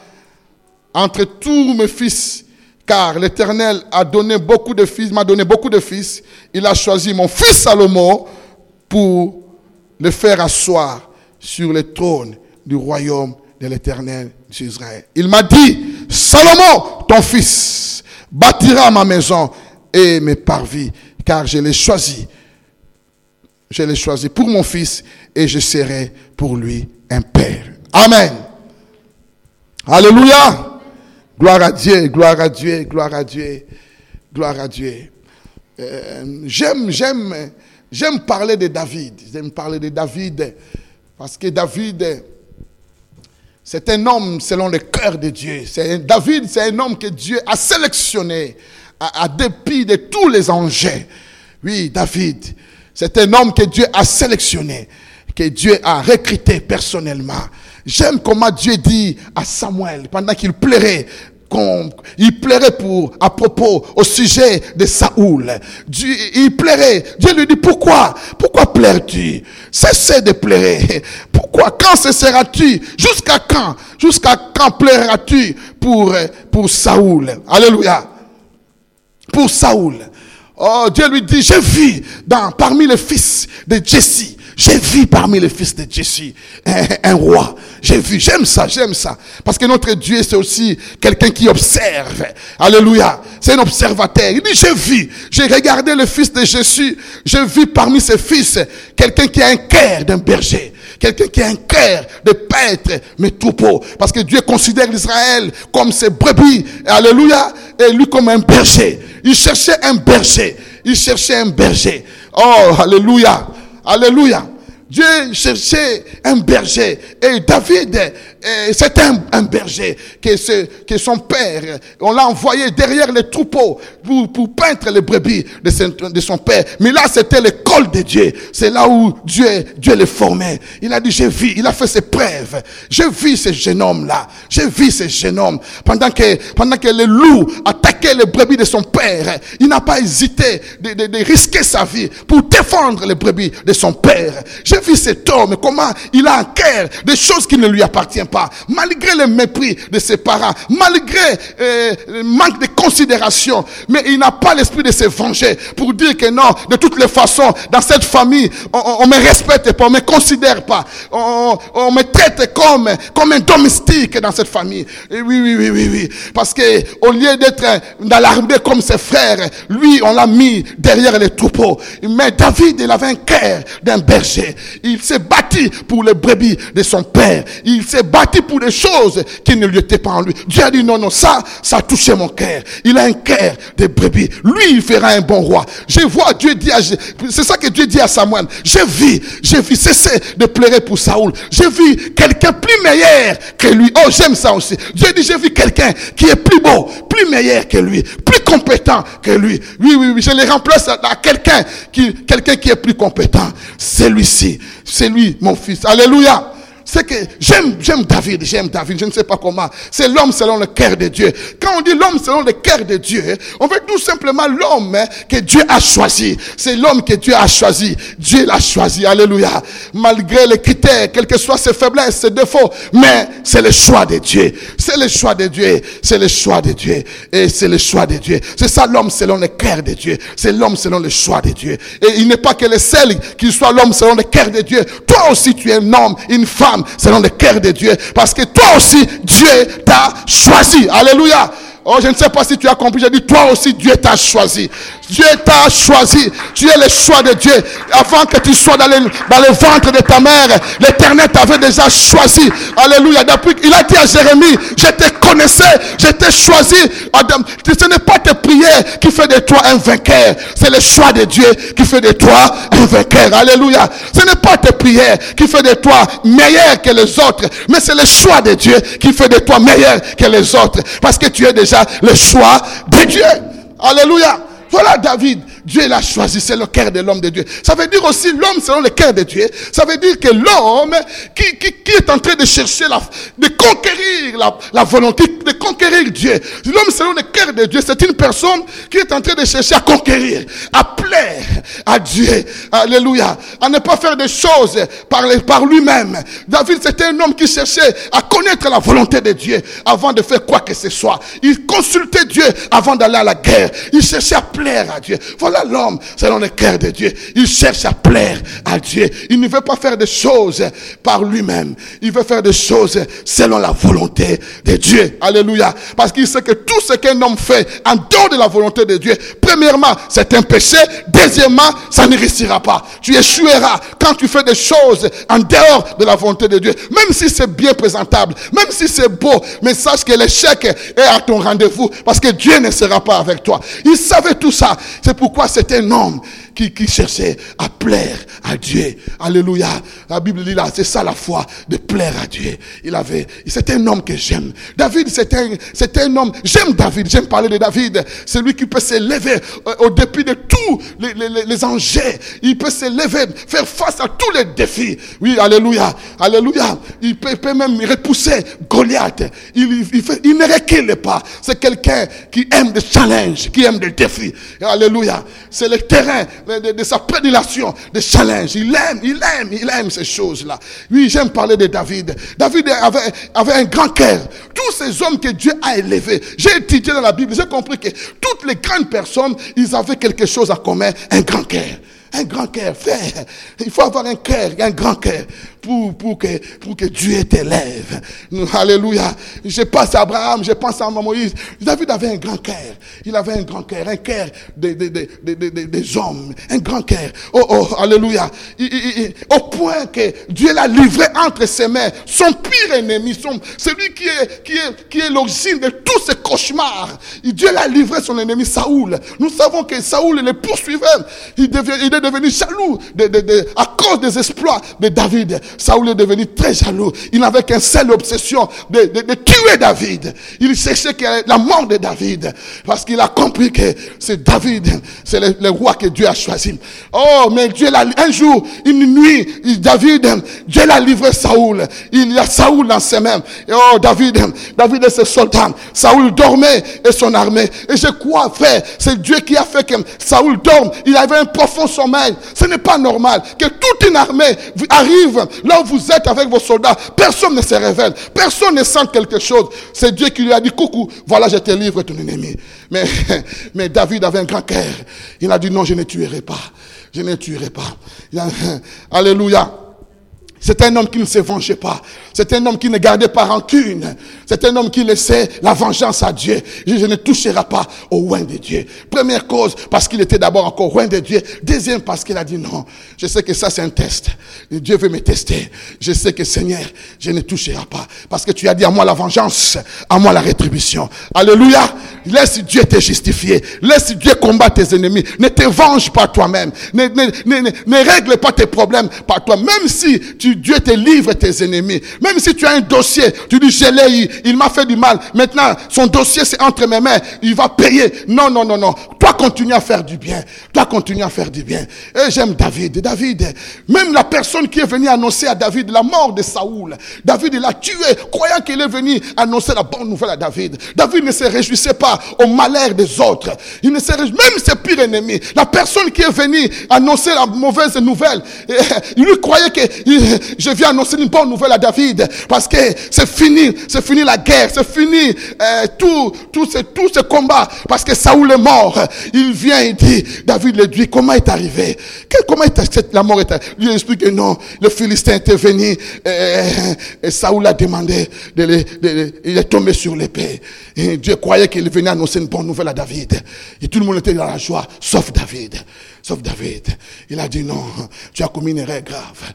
Entre tous mes fils, car l'Éternel a donné beaucoup de fils, m'a donné beaucoup de fils, il a choisi mon fils Salomon pour le faire asseoir sur le trône du royaume de l'Éternel d'Israël. Il m'a dit, Salomon, ton fils, bâtira ma maison et mes parvis, car je l'ai choisi. Je l'ai choisi pour mon fils et je serai pour lui un père. Amen. Alléluia. Gloire à Dieu, gloire à Dieu, gloire à Dieu, gloire à Dieu. Euh, j'aime, j'aime, j'aime parler de David. J'aime parler de David parce que David, c'est un homme selon le cœur de Dieu. David, c'est un homme que Dieu a sélectionné à, dépit de tous les enjeux. Oui, David, c'est un homme que Dieu a sélectionné, que Dieu a recruté personnellement. J'aime comment Dieu dit à Samuel, pendant qu'il plairait, il plairait pour, à propos, au sujet de Saoul. Dieu, il plairait. Dieu lui dit, pourquoi? Pourquoi plaires-tu? Cessez de pleurer. Pourquoi? Quand cesseras-tu? Jusqu'à quand? Jusqu'à quand plairas-tu pour, pour Saoul? Alléluia pour Saoul. Oh, Dieu lui dit, j'ai vu dans, parmi les fils de Jesse, j'ai vu parmi les fils de un, un roi. J'ai vu, j'aime ça, j'aime ça. Parce que notre Dieu, c'est aussi quelqu'un qui observe. Alléluia. C'est un observateur. Il dit, j'ai vu, j'ai regardé le fils de Jésus, j'ai vu parmi ses fils quelqu'un qui a un cœur d'un berger. Quelqu'un qui a un cœur de paître mes troupeaux. Parce que Dieu considère l'Israël comme ses brebis. Alléluia. Et lui comme un berger. Il cherchait un berger. Il cherchait un berger. Oh, alléluia. Alléluia. Dieu cherchait un berger. Et David, euh, c'était un, berger. Que, son père, on l'a envoyé derrière les troupeaux pour, peindre les brebis de, son- père. Mais là, c'était l'école de Dieu. C'est là où Dieu, Dieu le formait. Il a dit, j'ai vu, il a fait ses preuves. J'ai vu ce jeune homme-là. J'ai vu ce jeune homme. Pendant que, pendant que les loups attaquaient les brebis de son père, il n'a pas hésité de- de risquer sa vie pour défendre les brebis de son père. J'ai vu cet homme, comment il a un cœur des choses qui ne lui appartiennent pas. Malgré le mépris de ses parents, malgré euh, le manque de considération, mais il n'a pas l'esprit de se venger pour dire que non, de toutes les façons, dans cette famille, on, on me respecte pas, on me considère pas, on, me traite comme, comme un domestique dans cette famille. Oui, oui, oui, oui, oui. Parce que au lieu d'être dans l'armée comme ses frères, lui, on l'a mis derrière les troupeaux. Mais David, il avait un cœur d'un berger. Il s'est bâti pour les brebis de son père. Il s'est bâti pour des choses qui ne lui étaient pas en lui. Dieu a dit non, non, ça, ça a touché mon cœur. Il a un cœur de brebis. Lui, il fera un bon roi. Je vois Dieu dit à, c'est ça que Dieu dit à Samuel. J'ai vu, j'ai vu, cesser de pleurer pour Saoul. J'ai vu quelqu'un plus meilleur que lui. Oh, j'aime ça aussi. Dieu dit, j'ai vu quelqu'un qui est plus beau, plus meilleur que lui, plus compétent que lui. Oui, oui, oui, je le remplace à, à quelqu'un qui, quelqu'un qui est plus compétent. C'est lui-ci. C'est lui, mon fils. Alléluia. C'est que j'aime, j'aime David, j'aime David, je ne sais pas comment. C'est l'homme selon le cœur de Dieu. Quand on dit l'homme selon le cœur de Dieu, on veut tout simplement l'homme hein, que Dieu a choisi. C'est l'homme que Dieu a choisi. Dieu l'a choisi. Alléluia. Malgré les critères, quelles que soient ses faiblesses, ses défauts, mais c'est le choix de Dieu. C'est le choix de Dieu. C'est le choix de Dieu. Et c'est le choix de Dieu. C'est ça l'homme selon le cœur de Dieu. C'est l'homme selon le choix de Dieu. Et il n'est pas que le seul qui soit l'homme selon le cœur de Dieu. Toi aussi, tu es un homme, une femme selon le cœur de Dieu. Parce que toi aussi, Dieu t'a choisi. Alléluia. Oh, je ne sais pas si tu as compris. J'ai dit, toi aussi, Dieu t'a choisi. Dieu t'a choisi. Tu es le choix de Dieu. Avant que tu sois dans le, ventre de ta mère, l'éternel t'avait déjà choisi. Alléluia. Il a dit à Jérémie, je te connaissais, je t'ai choisi. Adam, ce n'est pas tes prières qui fait de toi un vainqueur. C'est le choix de Dieu qui fait de toi un vainqueur. Alléluia. Ce n'est pas tes prières qui fait de toi meilleur que les autres, mais c'est le choix de Dieu qui fait de toi meilleur que les autres. Parce que tu es déjà le choix de Dieu. Alléluia. Voilà David. Dieu l'a choisi, c'est le cœur de l'homme de Dieu. Ça veut dire aussi l'homme selon le cœur de Dieu. Ça veut dire que l'homme qui, qui, qui, est en train de chercher la, de conquérir la, la volonté, de conquérir Dieu. L'homme selon le cœur de Dieu, c'est une personne qui est en train de chercher à conquérir, à plaire à Dieu. Alléluia. À ne pas faire des choses par, par lui-même. David, c'était un homme qui cherchait à connaître la volonté de Dieu avant de faire quoi que ce soit. Il consultait Dieu avant d'aller à la guerre. Il cherchait à plaire à Dieu. Voilà l'homme selon le cœur de Dieu. Il cherche à plaire à Dieu. Il ne veut pas faire des choses par lui-même. Il veut faire des choses selon la volonté de Dieu. Alléluia. Parce qu'il sait que tout ce qu'un homme fait en dehors de la volonté de Dieu, premièrement, c'est un péché. Deuxièmement, ça ne réussira pas. Tu échoueras quand tu fais des choses en dehors de la volonté de Dieu. Même si c'est bien présentable, même si c'est beau, mais sache que l'échec est à ton rendez-vous parce que Dieu ne sera pas avec toi. Il savait tout ça. C'est pourquoi c'est un homme qui, qui, cherchait à plaire à Dieu. Alléluia. La Bible dit là, c'est ça la foi, de plaire à Dieu. Il avait, c'est un homme que j'aime. David, c'est un, un homme, j'aime David, j'aime parler de David. C'est lui qui peut s'élever euh, au dépit de tous les, les, les enjeux. Il peut s'élever, faire face à tous les défis. Oui, alléluia. Alléluia. Il peut, peut même repousser Goliath. Il, il, il ne recule pas. C'est quelqu'un qui aime des challenges, qui aime des défis. Alléluia. C'est le terrain de, sa prédilection, de challenge. Il aime, il aime, il aime ces choses-là. Oui, j'aime parler de David. David avait, avait un grand cœur. Tous ces hommes que Dieu a élevés. J'ai étudié dans la Bible, j'ai compris que toutes les grandes personnes, ils avaient quelque chose à commun, un grand cœur. Un grand cœur, frère. Il faut avoir un cœur, un grand cœur pour, pour, que, pour que Dieu t'élève. Alléluia. Je pense à Abraham, je pense à Moïse. David avait un grand cœur. Il avait un grand cœur, un cœur des, des, des, des, hommes. Un grand cœur. Oh, oh, alléluia. Au point que Dieu l'a livré entre ses mains. Son pire ennemi, son, celui qui est, qui est, qui est l'origine de tous ces cauchemars. Dieu l'a livré son ennemi Saoul. Nous savons que Saoul le poursuivait. Il, il est devenu jaloux à cause des exploits de David. Saoul est devenu très jaloux. Il n'avait qu'une seule obsession de, de, tuer David. Il cherchait la mort de David parce qu'il a compris que c'est David, c'est le, le, roi que Dieu a choisi. Oh, mais Dieu l'a, un jour, une nuit, David, Dieu l'a livré Saoul. Il y a Saoul dans ses mains. Oh, David, David et ses soldats. Saoul dormait et son armée. Et je crois, frère, c'est Dieu qui a fait que Saoul dorme. Il avait un profond sommeil. Ce n'est pas normal que toute une armée arrive là où vous êtes avec vos soldats. Personne ne se révèle. Personne ne sent quelque chose. C'est Dieu qui lui a dit, coucou, voilà, je te livre ton ennemi. Mais, David avait un grand cœur. Il a dit, non, je ne tuerai pas. Je ne tuerai pas. Alléluia. C'est un homme qui ne se vengeait pas. C'est un homme qui ne gardait pas rancune. C'est un homme qui laissait la vengeance à Dieu. Je, ne toucherai pas au loin de Dieu. Première cause, parce qu'il était d'abord encore loin de Dieu. Deuxième, parce qu'il a dit non. Je sais que ça, c'est un test. Dieu veut me tester. Je sais que Seigneur, je ne toucherai pas. Parce que tu as dit à moi la vengeance, à moi la rétribution. Alléluia. Laisse Dieu te justifier. Laisse Dieu combattre tes ennemis. Ne te venge pas toi-même. Ne, ne, ne, ne, règle pas tes problèmes par toi. Même si tu, Dieu te livre tes ennemis. Même si tu as un dossier, tu dis, je l'ai eu, il m'a fait du mal. Maintenant, son dossier, c'est entre mes mains. Il va payer. Non, non, non, non. Toi, continue à faire du bien. Toi, continue à faire du bien. Et j'aime David. David, même la personne qui est venue annoncer à David la mort de Saoul, David, l'a tué, croyant qu'il est venu annoncer la bonne nouvelle à David. David ne se réjouissait pas au malheur des autres. Il ne se réjouissait, même ses pires ennemis. La personne qui est venue annoncer la mauvaise nouvelle, il lui croyait que je viens annoncer une bonne nouvelle à David parce que c'est fini, c'est fini la guerre, c'est fini euh, tout, tout tout ce combat parce que Saoul est mort. Il vient et dit, David le dit, comment est arrivé? Comment est la mort est arrivée? Lui explique que non, le Philistin était venu euh, et Saoul a demandé, de, de, de, il est tombé sur l'épée. Dieu croyait qu'il venait annoncer une bonne nouvelle à David. Et tout le monde était dans la joie, sauf David. Sauf David. Il a dit non, tu as commis une erreur grave.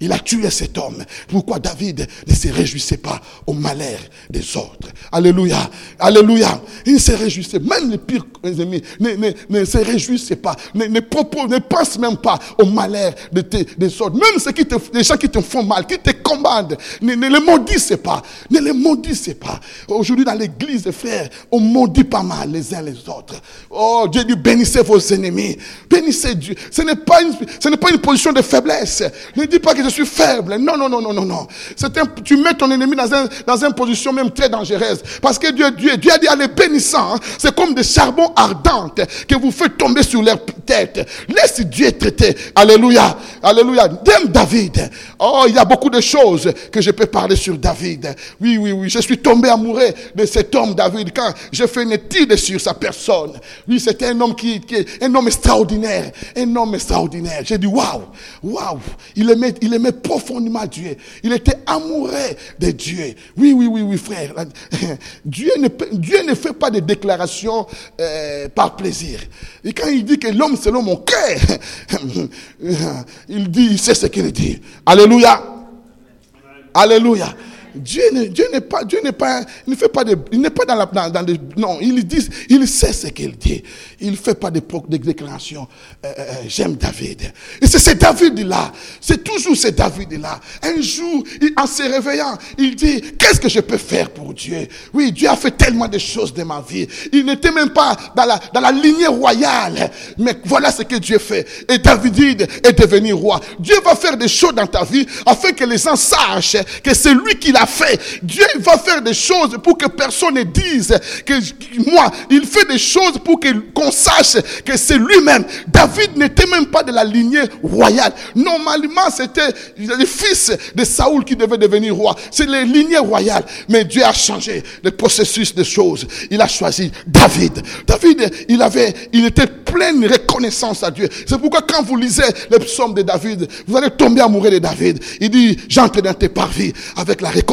Il a tué cet homme. Pourquoi David ne se réjouissait pas au malheur des autres? Alléluia. Alléluia. Il se réjouissait. Même les pires ennemis. Ne, ne, se réjouissez pas. Ne, ne, ne pense même pas au malheur des autres. Même ceux qui te, les gens qui te font mal, qui te commandent, ne, ne les maudissez pas. Ne les maudissez pas. Aujourd'hui, dans l'église, frères, on maudit pas mal les uns les autres. Oh, Dieu dit bénissez vos ennemis. Bénissez Dieu. Ce n'est pas une, ce n'est pas une position de faiblesse. Ne dis pas que je suis faible. Non, non, non, non, non, non. C'est un, tu mets ton ennemi dans, un, dans une position même très dangereuse. Parce que Dieu, Dieu, Dieu a dit à les bénissants, hein. c'est comme des charbons ardentes que vous faites tomber sur leur tête. Laisse Dieu traiter. Alléluia. Alléluia. Dame David. Oh, il y a beaucoup de choses que je peux parler sur David. Oui, oui, oui. Je suis tombé amoureux de cet homme David quand j'ai fait une étude sur sa personne. Oui, c'était un homme qui, qui est un homme extraordinaire. Un homme extraordinaire. J'ai dit, waouh, waouh. Il aimait, il aimait profondément Dieu. Il était amoureux de Dieu. Oui, oui, oui, oui, frère. Dieu ne, Dieu ne fait pas de déclarations euh, par plaisir. Et quand il dit que l'homme selon mon cœur, il dit, il sait ce qu'il dit. Alléluia. Alléluia. Dieu ne- Dieu n'est pas, Dieu n'est il ne fait pas de, il n'est pas dans la, non, il sait ce qu'il dit. Il ne fait pas de, de déclarations. Euh, euh, J'aime David. Et c'est ce David-là. C'est toujours ce David-là. Un jour, en se réveillant, il dit, qu'est-ce que je peux faire pour Dieu? Oui, Dieu a fait tellement de choses de ma vie. Il n'était même pas dans la, dans la lignée royale. Mais voilà ce que Dieu fait. Et David est devenu roi. Dieu va faire des choses dans ta vie afin que les gens sachent que c'est lui qui l'a fait. Dieu va faire des choses pour que personne ne dise que moi, il fait des choses pour qu'on sache que c'est lui-même. David n'était même pas de la lignée royale. Normalement, c'était le fils de Saoul qui devait devenir roi. C'est les lignées royales. Mais Dieu a changé le processus des choses. Il a choisi David. David, il avait, était plein de reconnaissance à Dieu. C'est pourquoi quand vous lisez les psaumes de David, vous allez tomber amoureux de David. Il dit, j'entre dans tes parvis avec la reconnaissance.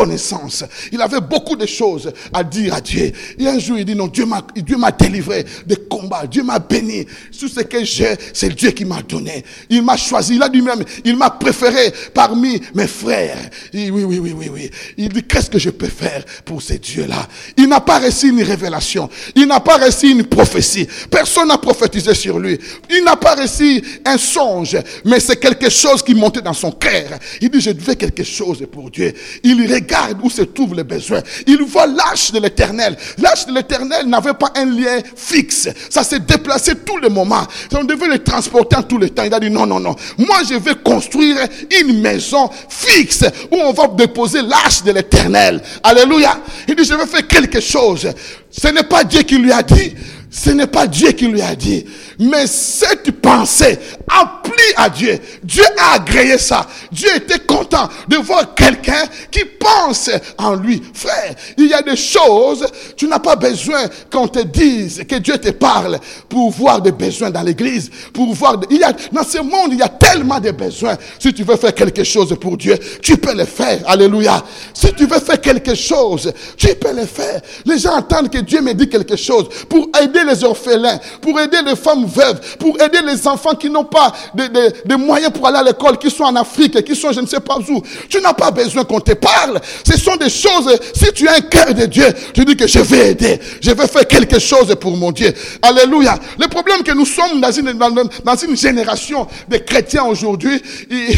Il avait beaucoup de choses à dire à Dieu. Et un jour, il dit, non, Dieu m'a, délivré des combats. Dieu m'a béni. Tout ce que j'ai, c'est Dieu qui m'a donné. Il m'a choisi. Il a dit même, il m'a préféré parmi mes frères. Oui, oui, oui, oui, oui. Il dit, qu'est-ce que je peux faire pour ces dieux-là? Il n'a pas reçu une révélation. Il n'a pas reçu une prophétie. Personne n'a prophétisé sur lui. Il n'a pas reçu un songe. Mais c'est quelque chose qui montait dans son cœur. Il dit, je fais quelque chose pour Dieu. Il regarde où se trouvent les besoins. Il voit l'arche de l'éternel. L'arche de l'éternel n'avait pas un lien fixe. Ça s'est déplacé tous les moments. On devait le transporter en tout le temps. Il a dit, non, non, non. Moi, je vais construire une maison fixe où on va déposer l'arche de l'éternel. Alléluia. Il dit, je vais faire quelque chose. Ce n'est pas Dieu qui lui a dit. Ce n'est pas Dieu qui lui a dit. Mais cette pensée a plu à Dieu. Dieu a agréé ça. Dieu était content de voir quelqu'un qui pense en lui. Frère, il y a des choses, tu n'as pas besoin qu'on te dise, que Dieu te parle pour voir des besoins dans l'église, pour voir, il dans ce monde, il y a tellement de besoins. Si tu veux faire quelque chose pour Dieu, tu peux le faire. Alléluia. Si tu veux faire quelque chose, tu peux le faire. Les gens entendent que Dieu me dit quelque chose pour aider les orphelins, pour aider les femmes veuves, pour aider les enfants qui n'ont pas de moyens pour aller à l'école, qui sont en Afrique, qui sont je ne sais pas où. Tu n'as pas besoin qu'on te parle. Ce sont des choses, si tu as un cœur de Dieu, tu dis que je vais aider, je vais faire quelque chose pour mon Dieu. Alléluia. Le problème que nous sommes dans une, dans, dans une génération de chrétiens aujourd'hui, il,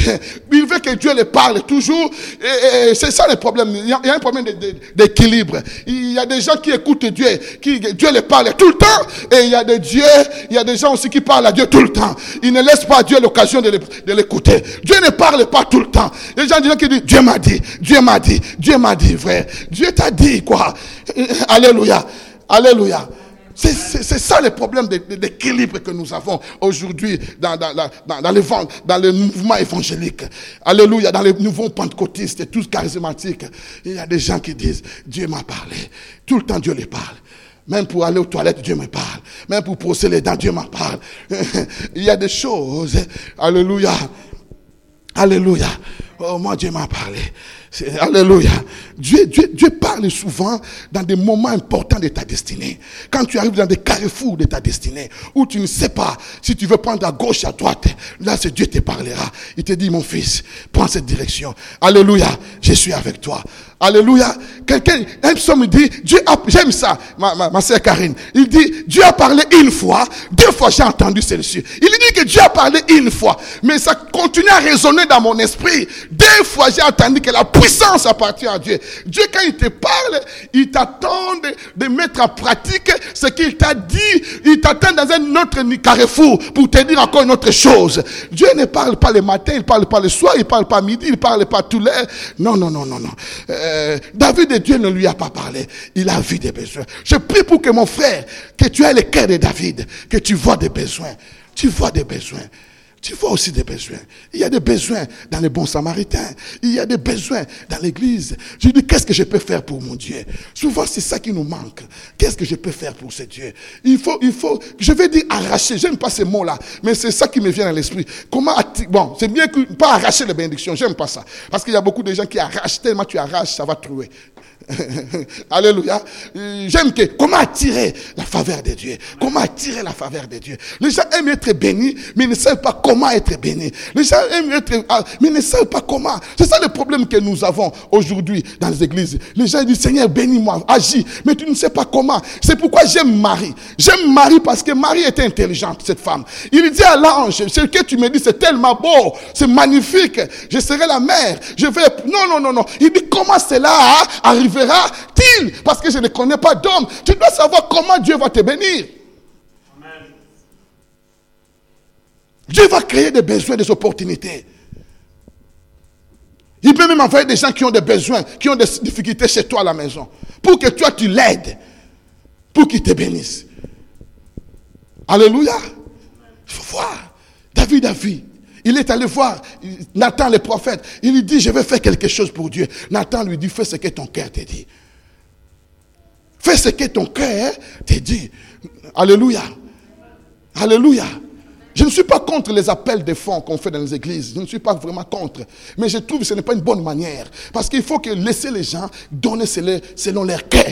il veut que Dieu les parle toujours. C'est ça le problème. Il y a, un problème d'équilibre. Il y a des gens qui écoutent Dieu, qui Dieu les parle tout le temps, et il y a des dieux, il y a des gens aussi qui parlent à Dieu tout le temps. Ils ne laissent pas Dieu l'occasion de l'é- de l'écouter. Dieu ne parle pas tout le temps. Les gens disent disent Dieu m'a dit, Dieu m'a dit, Dieu m'a dit, frère. Dieu t'a dit quoi? Alléluia, Alléluia. C'est- ça le problème d'équilibre que nous avons aujourd'hui dans, dans, le mouvement évangélique. Alléluia, dans les nouveaux pentecôtistes tous charismatiques. Il y a des gens qui disent, Dieu m'a parlé. Tout le temps, Dieu les parle. Même pour aller aux toilettes, Dieu me parle. Même pour brosser les dents, Dieu m'en parle. Il y a des choses. Alléluia. Alléluia. Oh, moi, Dieu m'a parlé. Alléluia. Dieu, Dieu, Dieu parle souvent dans des moments importants de ta destinée. Quand tu arrives dans des carrefours de ta destinée, où tu ne sais pas si tu veux prendre à gauche, à droite, là, c'est Dieu te parlera. Il te dit, mon fils, prends cette direction. Alléluia. Je suis avec toi. Alléluia. Quelqu'un, un psaume dit, Dieu a, j'aime ça, ma, ma, ma sœur Karine. Il dit, Dieu a parlé une fois, deux fois j'ai entendu celle-ci. Il dit que Dieu a parlé une fois, mais ça continue à résonner dans mon esprit. Deux fois j'ai entendu que la puissance appartient à Dieu. Dieu, quand il te parle, il t'attend de, mettre en pratique ce qu'il t'a dit. Il t'attend dans un autre carrefour pour te dire encore une autre chose. Dieu ne parle pas le matin, il parle pas le soir, il parle pas midi, il parle pas tous les... Non, non, non, non, non. Euh, David, Dieu ne lui a pas parlé. Il a vu des besoins. Je prie pour que mon frère, que tu aies le cœur de David, que tu vois des besoins. Tu vois des besoins. Tu vois aussi des besoins. Il y a des besoins dans les bons samaritains. Il y a des besoins dans l'église. Je dis, qu'est-ce que je peux faire pour mon Dieu? Souvent, c'est ça qui nous manque. Qu'est-ce que je peux faire pour ce Dieu? Il faut, il faut, je vais dire arracher. J'aime pas ces mots-là, mais c'est ça qui me vient à l'esprit. Comment, bon, c'est bien que, pas arracher les bénédictions. J'aime pas ça. Parce qu'il y a beaucoup de gens qui arrachent. Tellement tu arraches, ça va trouver. Alléluia. J'aime que comment attirer la faveur de Dieu? Comment attirer la faveur de Dieu? Les gens aiment être bénis, mais ils ne savent pas comment être bénis. Les gens aiment être, ah, mais ils ne savent pas comment. C'est ça le problème que nous avons aujourd'hui dans les églises. Les gens disent Seigneur, bénis-moi, agis, mais tu ne sais pas comment. C'est pourquoi j'aime Marie. J'aime Marie parce que Marie était intelligente, cette femme. Il dit à l'ange, ce que tu me dis, c'est tellement beau, c'est magnifique. Je serai la mère. Je vais. Non, non, non, non. Il dit comment cela arrivera-t-il Parce que je ne connais pas d'homme. Tu dois savoir comment Dieu va te bénir. Dieu va créer des besoins, des opportunités. Il peut même envoyer des gens qui ont des besoins, qui ont des difficultés chez toi à la maison, pour que toi tu l'aides, pour qu'il te bénisse. Alléluia. Il faut voir. David a vu. Il est allé voir Nathan le prophète. Il lui dit, je vais faire quelque chose pour Dieu. Nathan lui dit, fais ce que ton cœur te dit. Fais ce que ton cœur te dit. Alléluia. Alléluia. Je ne suis pas contre les appels de fonds qu'on fait dans les églises. Je ne suis pas vraiment contre. Mais je trouve que ce n'est pas une bonne manière. Parce qu'il faut que laisser les gens donner selon, leur cœur.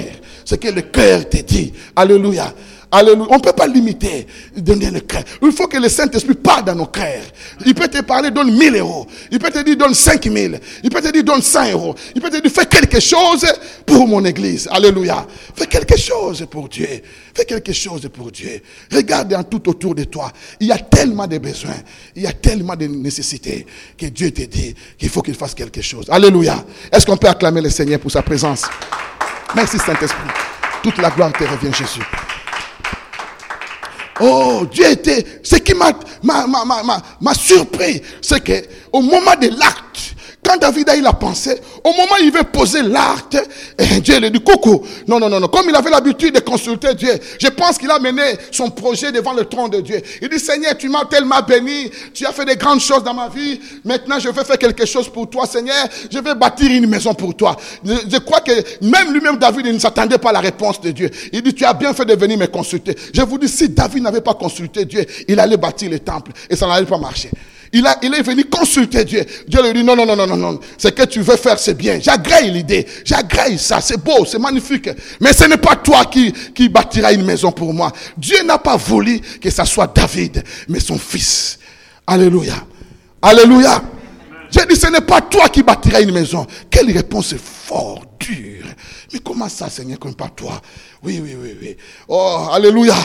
Ce que le cœur te dit. Alléluia. Alléluia. On ne peut pas limiter, donner le cœur. Il faut que le Saint-Esprit parle dans nos cœurs. Il peut te parler, donne 1000 euros. Il peut te dire, donne 5000. Il peut te dire, donne 100 euros. Il peut te dire, fais quelque chose pour mon église. Alléluia. Fais quelque chose pour Dieu. Fais quelque chose pour Dieu. Regarde en tout autour de toi. Il y a tellement de besoins. Il y a tellement de nécessités que Dieu te dit qu'il faut qu'il fasse quelque chose. Alléluia. Est-ce qu'on peut acclamer le Seigneur pour sa présence? Merci Saint-Esprit. Toute la gloire te revient, Jésus. Oh, Dieu était. Ce qui m'a, m'a, m'a, m'a, surpris, c'est que au moment de l'acte, quand David a eu la pensée, au moment où il veut poser l'acte, eh, Dieu lui dit Coucou. Non, non, non, non. Comme il avait l'habitude de consulter Dieu, je pense qu'il a mené son projet devant le trône de Dieu. Il dit Seigneur, tu m'as tellement béni, tu as fait des grandes choses dans ma vie. Maintenant, je vais faire quelque chose pour toi, Seigneur. Je vais bâtir une maison pour toi. Je, je crois que même lui-même, David, il ne s'attendait pas à la réponse de Dieu. Il dit Tu as bien fait de venir me consulter. Je vous dis, si David n'avait pas consulté Dieu, il allait bâtir le temple et ça n'allait pas marcher. Il, est venu consulter Dieu. Dieu lui dit non, non, non, non, non, non. Ce que tu veux faire, c'est bien. J'agrée l'idée. J'agrée ça. C'est beau, c'est magnifique. Mais ce n'est pas toi qui, qui bâtira une maison pour moi. Dieu n'a pas voulu que ça soit David, mais son fils. Alléluia. Alléluia. J'ai dit, ce n'est pas toi qui bâtiras une maison. Quelle réponse fort dure. Mais comment ça, Seigneur, comme pas toi? Oui, oui, oui, oui. Oh, Alléluia.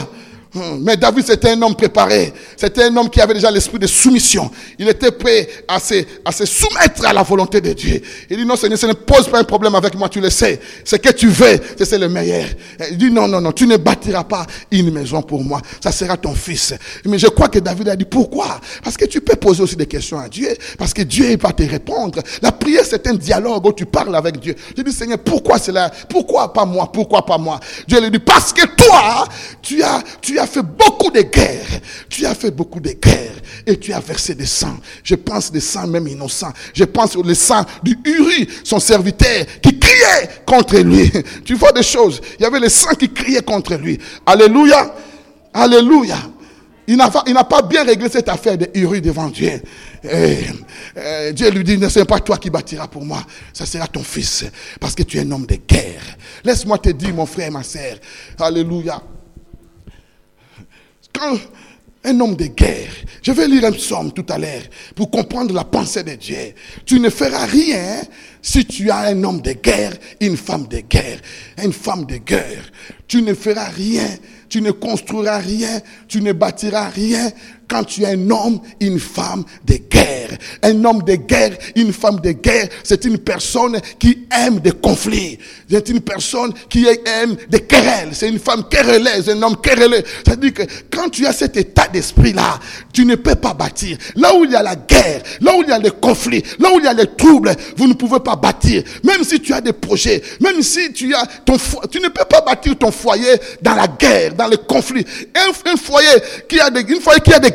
Hum, Mais David, c'était un homme préparé. C'était un homme qui avait déjà l'esprit de soumission. Il était prêt à se, à se soumettre à la volonté de Dieu. Il dit, non, Seigneur, ça ne pose pas un problème avec moi, tu le sais. Ce que tu veux, c'est le meilleur. Il dit, non, non, non, tu ne bâtiras pas une maison pour moi. Ça sera ton fils. Mais je crois que David a dit, pourquoi? Parce que tu peux poser aussi des questions à Dieu. Parce que Dieu va te répondre. La prière, c'est un dialogue où tu parles avec Dieu. Je dis, Seigneur, pourquoi cela? Pourquoi pas moi? Pourquoi pas moi? Dieu lui dit, parce que toi, tu as, tu as fait beaucoup de guerres. Tu as fait beaucoup de guerres. Et tu as versé des sangs. Je pense des sangs même innocents. Je pense au sang du Uri, son serviteur, qui criait contre lui. Tu vois des choses. Il y avait les sangs qui criaient contre lui. Alléluia. Alléluia. il n'a pas, bien réglé cette affaire de Uri devant Dieu. Et, euh, Dieu lui dit, ne c'est pas toi qui bâtiras pour moi, ça sera ton fils, parce que tu es un homme de guerre. Laisse-moi te dire, mon frère et ma sœur, Alléluia. Quand un homme de guerre, je vais lire un psaume tout à l'heure pour comprendre la pensée de Dieu. Tu ne feras rien si tu as un homme de guerre, une femme de guerre, une femme de guerre. Tu ne feras rien, tu ne construiras rien, tu ne bâtiras rien quand tu es un homme, une femme de guerre. Un homme de guerre, une femme de guerre, c'est une personne qui aime des conflits. C'est une personne qui aime des querelles. C'est une femme querelleuse, un homme querelleux. C'est-à-dire que quand tu as cet état d'esprit-là, tu ne peux pas bâtir. Là où il y a la guerre, là où il y a les conflits, là où il y a les troubles, vous ne pouvez pas bâtir. Même si tu as des projets, même si tu as ton foyer, tu ne peux pas bâtir ton foyer dans la guerre, dans les conflits. Un, foyer qui a des, une foyer qui a des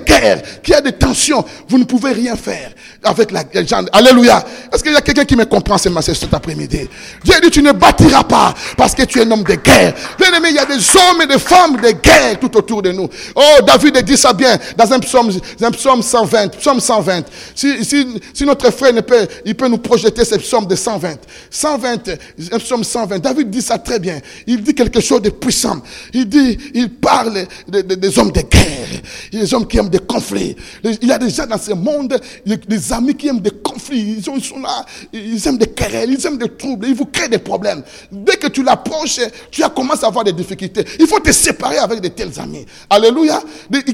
qui a des tensions, vous ne pouvez rien faire avec la guerre. Alléluia. Est-ce qu'il y a quelqu'un qui me comprend ce cet après-midi? Dieu dit, tu ne bâtiras pas parce que tu es un homme de guerre. Bien aimé, il y a des hommes et des femmes de guerre tout autour de nous. Oh, David dit ça bien dans un psaume, un psaume 120, psaume 120. Si, si, si notre frère ne peut, il peut nous projeter ce psaume de 120. 120, un psaume 120. David dit ça très bien. Il dit quelque chose de puissant. Il dit, il parle de, de, des hommes de guerre. Des hommes qui aiment des conflits. Il y a gens dans ce monde, des amis qui aiment des Ils sont, là, ils aiment des querelles, ils aiment des troubles, ils vous créent des problèmes. Dès que tu l'approches, tu as commencé à avoir des difficultés. Il faut te séparer avec de tels amis. Alléluia.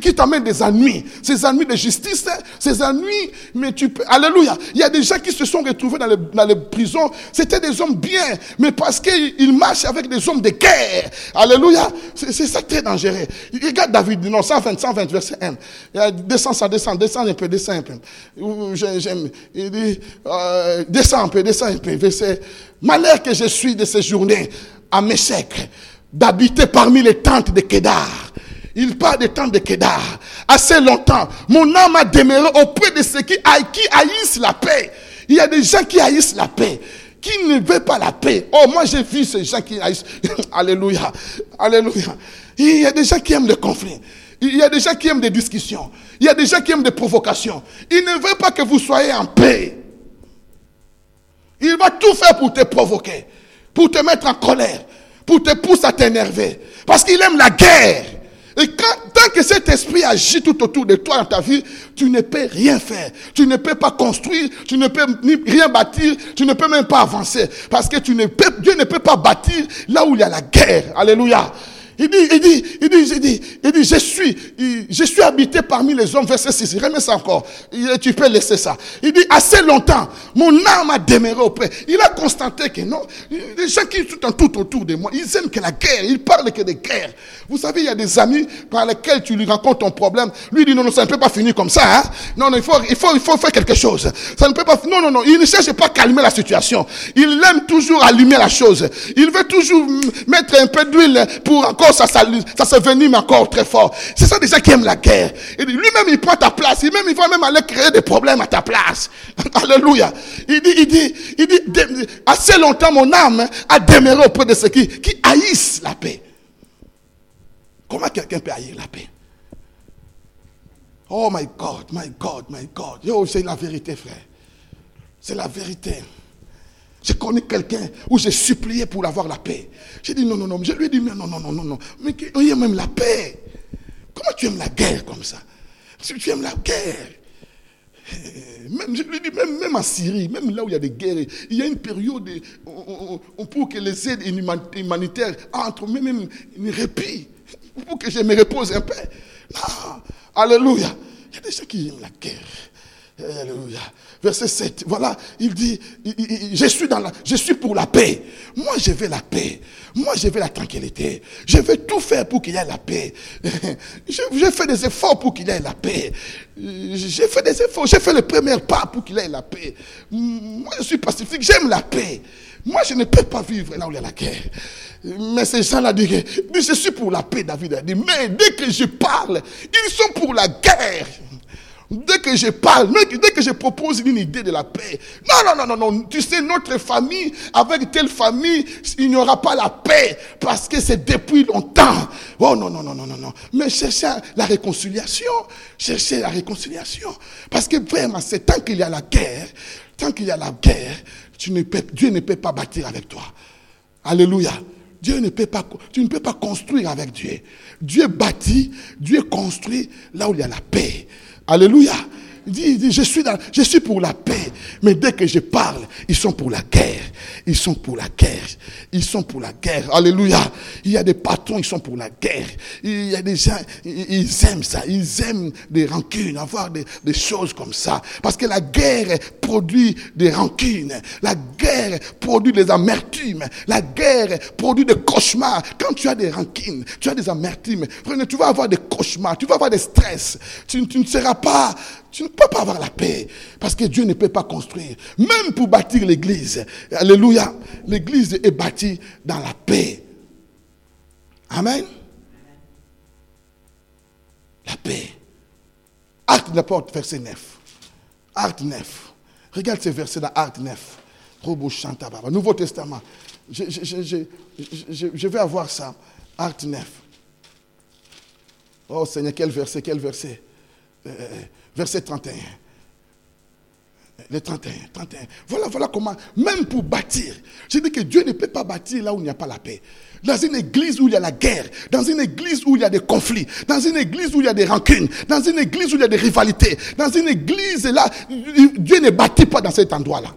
Qui t'amènent des ennuis. Ces ennuis de justice, ces ennuis, mais tu peux. Alléluia. Il y a des gens qui se sont retrouvés dans les, prisons. C'était des hommes bien, mais parce qu'ils marchent avec des hommes de guerre. Alléluia. C'est ça très dangereux. Regarde David, non, 120, 120, verset 1. Descends, ça descend, descend un peu, descend un peu. Dit, euh, descends un peu, descends un peu. Malheur que je suis de ces journées à Meshach, d'habiter parmi les tentes de Kédar. Il parle des tentes de Kédar. Assez longtemps, mon âme a demeuré auprès de ceux qui haïssent la paix. Il y a des gens qui haïssent la paix qui ne veulent pas la paix. Oh, moi j'ai vu ces gens qui haïssent. Alléluia. Alléluia. Il y a des gens qui aiment le conflit. Il y a des gens qui aiment des discussions. Il y a des gens qui aiment des provocations. Il ne veut pas que vous soyez en paix. Il va tout faire pour te provoquer, pour te mettre en colère, pour te pousser à t'énerver. Parce qu'il aime la guerre. Et tant que cet esprit agit tout autour de toi dans ta vie, tu ne peux rien faire. Tu ne peux pas construire, tu ne peux ni rien bâtir, tu ne peux même pas avancer. Parce que Dieu ne peut pas bâtir là où il y a la guerre. Alléluia. Il dit, il dit, il dit, il dit, il dit, je suis, je suis habité parmi les hommes, verset 6. Remets ça encore. Tu peux laisser ça. Il dit, assez longtemps, mon âme a demeuré auprès. Il a constaté que non, les gens qui sont tout autour de moi, ils aiment que la guerre, ils parlent que de guerre. Vous savez, il y a des amis par lesquels tu lui racontes ton problème. Lui dit, non, non, ça ne peut pas finir comme ça, hein. Non, non, il faut, il faut, il faut faire quelque chose. Ça ne peut pas, non, non, non, il ne cherche pas à calmer la situation. Il aime toujours allumer la chose. Il veut toujours mettre un peu d'huile pour encore ça, ça, ça se venime encore très fort. C'est ça déjà qui aime la guerre. Lui-même, il prend ta place. Il, même, il va même aller créer des problèmes à ta place. Alléluia. Il dit, il dit, il dit, assez longtemps mon âme a demeuré auprès de ceux qui, qui haïssent la paix. Comment quelqu'un peut haïr la paix? Oh my God, my God, my God. Yo, c'est la vérité, frère. C'est la vérité. Je connais quelqu'un où j'ai supplié pour avoir la paix. J'ai dit non, non, non. Je lui ai dit non, non, non, non, non. Mais il y a même la paix. Comment tu aimes la guerre comme ça? Si tu aimes la guerre. Même, je lui même, même en Syrie, même là où il y a des guerres, il y a une période où, pour que les aides humanitaires entrent, même, même une répit, pour que je me repose un peu. Non. Alléluia. Il y a des gens qui aiment la guerre. Alléluia. Verset 7. Voilà, il dit, je suis dans la, je suis pour la paix. Moi, je veux la paix. Moi, je veux la tranquillité. Je veux tout faire pour qu'il y ait la paix. J'ai fait des efforts pour qu'il y ait la paix. J'ai fait des efforts. J'ai fait le premier pas pour qu'il y ait la paix. Moi, je suis pacifique. J'aime la paix. Moi, je ne peux pas vivre là où il y a la guerre. Mais ces gens-là disent, je suis pour la paix, David a dit. Mais dès que je parle, ils sont pour la guerre. Dès que je parle, dès que je propose une idée de la paix, non, non, non, non, non, tu sais, notre famille, avec telle famille, il n'y aura pas la paix parce que c'est depuis longtemps. Oh non, non, non, non, non, non. Mais cherchez la réconciliation, cherchez la réconciliation. Parce que vraiment, c'est tant qu'il y a la guerre, tant qu'il y a la guerre, Dieu ne peut pas bâtir avec toi. Alléluia. Dieu ne peut pas, tu ne peux pas construire avec Dieu. Dieu bâtit, Dieu construit là où il y a la paix. Alléluia. Dit, je, suis dans, je suis pour la paix. Mais dès que je parle, ils sont pour la guerre. Ils sont pour la guerre. Ils sont pour la guerre. Alléluia. Il y a des patrons, ils sont pour la guerre. Il y a des gens, ils aiment ça. Ils aiment des rancunes, avoir des, des choses comme ça. Parce que la guerre produit des rancunes. La guerre produit des amertumes. La guerre produit des cauchemars. Quand tu as des rancunes, tu as des amertumes, tu vas avoir des cauchemars, tu vas avoir des stress. Tu ne seras pas tu ne peux pas avoir la paix parce que Dieu ne peut pas construire. Même pour bâtir l'église. Alléluia. L'église est bâtie dans la paix. Amen. La paix. Acte de la porte, verset 9. Acte 9. Regarde ce verset dans Acte 9. Nouveau Testament. Je, vais avoir ça. Acte 9. Oh Seigneur, quel verset, quel verset. Euh, verset 31. Le 31, 31. Voilà, voilà comment, même pour bâtir, je dis que Dieu ne peut pas bâtir là où il n'y a pas la paix. Dans une église où il y a la guerre, dans une église où il y a des conflits, dans une église où il y a des rancunes, dans une église où il y a des rivalités, dans une église là, Dieu ne bâtit pas dans cet endroit-là.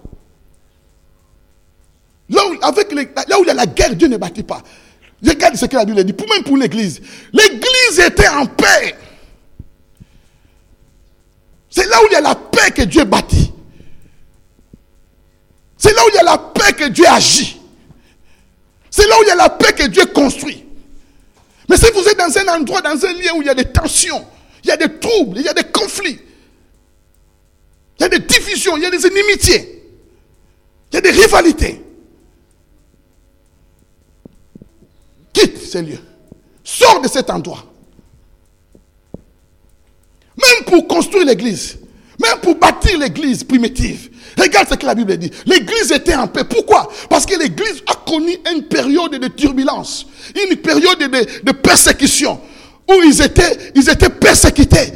Là où, avec là où il y a la guerre, Dieu ne bâtit pas. Regarde ce que la Bible dit, même pour l'église. L'église était en paix. C'est là où il y a la paix que Dieu bâtit. C'est là où il y a la paix que Dieu agit. C'est là où il y a la paix que Dieu construit. Mais si vous êtes dans un endroit, dans un lieu où il y a des tensions, il y a des troubles, il y a des conflits, il y a des divisions, il y a des inimitiés, il y a des rivalités, quitte ces lieux. Sors de cet endroit. Même pour construire l'église, même pour bâtir l'église primitive. Regarde ce que la Bible dit. L'église était en paix. Pourquoi? Parce que l'église a connu une période de turbulence, une période de, persécution, où ils étaient, ils étaient persécutés.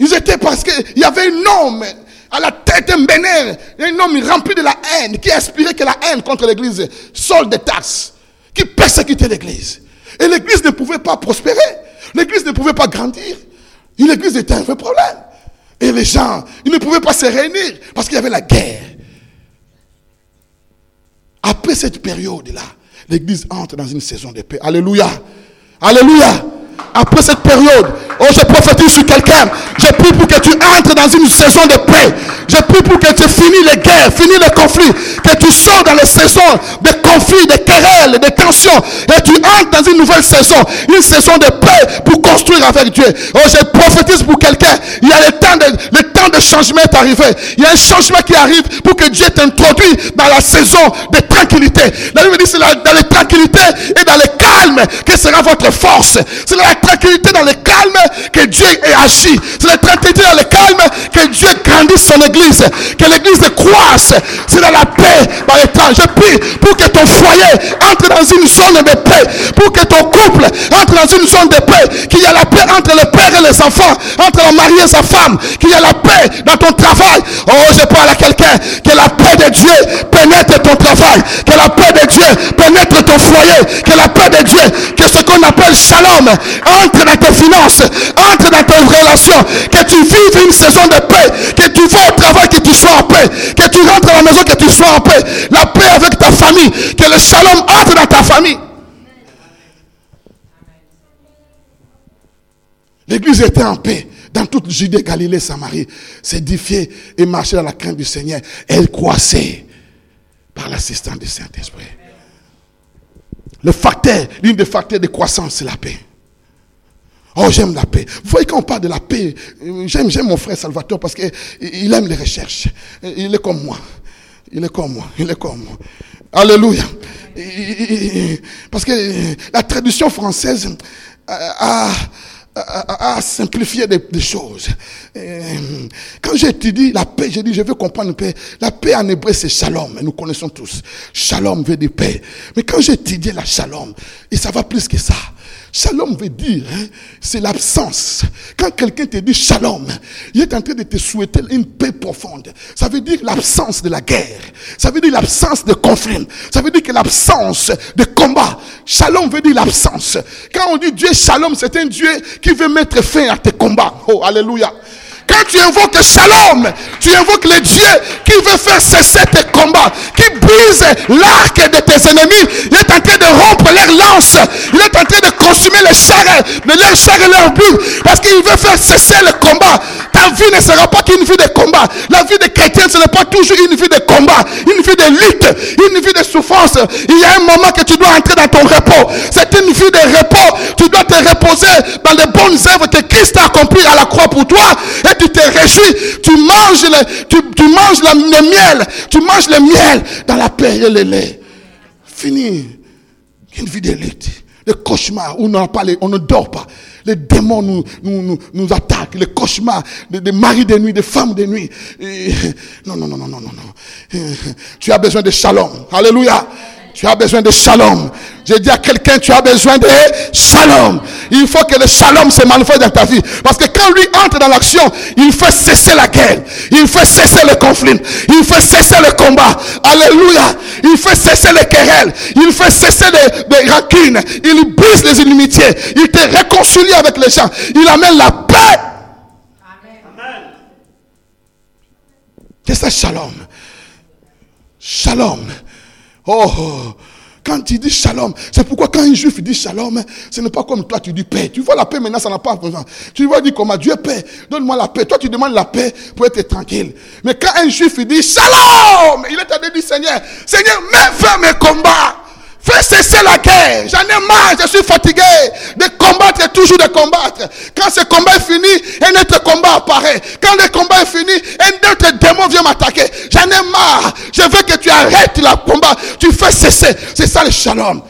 Ils étaient parce qu'il y avait un homme à la tête un bénér, un homme rempli de la haine, qui aspirait que la haine contre l'église, sol de taxes, qui persécutait l'église. Et l'église ne pouvait pas prospérer. L'église ne pouvait pas grandir. L'église était un vrai problème. Et les gens, ils ne pouvaient pas se réunir parce qu'il y avait la guerre. Après cette période-là, l'église entre dans une saison de paix. Alléluia. Alléluia. Après cette période, oh, je prophétise sur quelqu'un. Je prie pour que tu entres dans une saison de paix. Je prie pour que tu finis les guerres, finis les conflits. Que tu sors dans les saisons de conflits, de querelles, de tensions. Et tu entres dans une nouvelle saison. Une saison de paix pour construire avec Dieu. Oh, je prophétise pour quelqu'un. Il y a le temps de, le temps de changement est arrivé. Il y a un changement qui arrive pour que Dieu t'introduise dans la saison de tranquillité. La Bible dit c'est dans les tranquillités et dans le calme que sera votre force. C'est dans la tranquillité, dans le calme que Dieu est agi. C'est la tranquillité dans le calme que Dieu grandisse son église. Que l'église croisse. C'est la paix, dans le temps. Je prie pour que ton foyer entre dans une zone de paix. Pour que ton couple entre dans une zone de paix. Qu'il y a la paix entre le père et les enfants. Entre le mari et sa femme. Qu'il y a la paix dans ton travail. Oh, je parle à quelqu'un. Que la paix de Dieu pénètre ton travail. Que la paix de Dieu pénètre ton foyer. Que la paix de Dieu, que ce qu'on appelle shalom, entre dans tes finances, entre dans tes relations, que tu vives une saison de paix, que tu vas que tu sois en paix, que tu rentres à la maison, que tu sois en paix, la paix avec ta famille, que le shalom entre dans ta famille. L'église était en paix dans toute Judée, Galilée, Samarie, s'édifiait et marchait dans la crainte du Seigneur. Elle croissait par l'assistance du Saint-Esprit. Le facteur, l'une des facteurs de croissance, c'est la paix. Oh, j'aime la paix. Vous voyez, quand on parle de la paix, j'aime, j'aime mon frère Salvatore parce qu'il aime les recherches. Il est comme moi. Il est comme moi. Il est comme moi. Alléluia. Parce que la tradition française a, à simplifier des, choses. Euh, quand j'étudie la paix, j'ai dit, je veux comprendre la paix. La paix en hébreu, c'est shalom. Nous connaissons tous. Shalom veut dire paix. Mais quand j'étudie la shalom, et ça va plus que ça. Shalom veut dire, hein, c'est l'absence. Quand quelqu'un te dit shalom, il est en train de te souhaiter une paix profonde. Ça veut dire l'absence de la guerre. Ça veut dire l'absence de conflit. Ça veut dire que l'absence de combat. Shalom veut dire l'absence. Quand on dit Dieu shalom, c'est un Dieu qui veut mettre fin à tes combats. Oh, alléluia. Quand tu invoques Shalom, tu invoques le Dieu qui veut faire cesser tes combats, qui brise l'arc de tes ennemis. Il est en train de rompre leurs lances. Il est en train de consumer les chars, de leurs chars et leurs buts. Parce qu'il veut faire cesser le combat. Ta vie ne sera pas qu'une vie de combat. La vie des chrétiens, ce n'est pas toujours une vie de combat, une vie de lutte, une vie de souffrance. Il y a un moment que tu dois entrer dans ton repos. C'est une vie de repos. Tu dois te reposer dans les bonnes œuvres que Christ a accomplies à la croix pour toi. Tu te réjouis. Tu manges le, tu, tu manges le miel. Tu manges le miel dans la paix et le lait. Fini. Une vie de lutte. Le cauchemar où on, on ne dort pas. Les démons nous, nous, nous, nous attaquent. Les cauchemars des, maris de nuit, des femmes de nuit. Non, non, non, non, non, non, Tu as besoin de shalom. Alléluia. Tu as besoin de shalom. J'ai dit à quelqu'un, tu as besoin de shalom. Il faut que le shalom se manifeste dans ta vie. Parce que quand lui entre dans l'action, il fait cesser la guerre. Il fait cesser le conflit. Il fait cesser le combat. Alléluia. Il fait cesser les querelles. Il fait cesser les, les rancune. Il brise les inimitiés. Il te réconcilie avec les gens. Il amène la paix. C'est ça, shalom? Shalom. Oh, quand tu dis shalom, c'est pourquoi quand un juif dit shalom, ce n'est pas comme toi tu dis paix. Tu vois la paix maintenant, ça n'a pas besoin. Tu vas dire comment Dieu paix, donne-moi la paix. Toi tu demandes la paix pour être tranquille. Mais quand un juif il dit shalom, il est de dire Seigneur, Seigneur, mets fin mes combats. Fais cesser la guerre. J'en ai marre, je suis fatigué de combattre et toujours de combattre. Quand ce combat est fini, un autre combat apparaît. Quand le combat est fini, un autre démon vient m'attaquer. J'en ai marre. Je veux que tu arrêtes le combat. Tu fais cesser. C'est ça le shalom.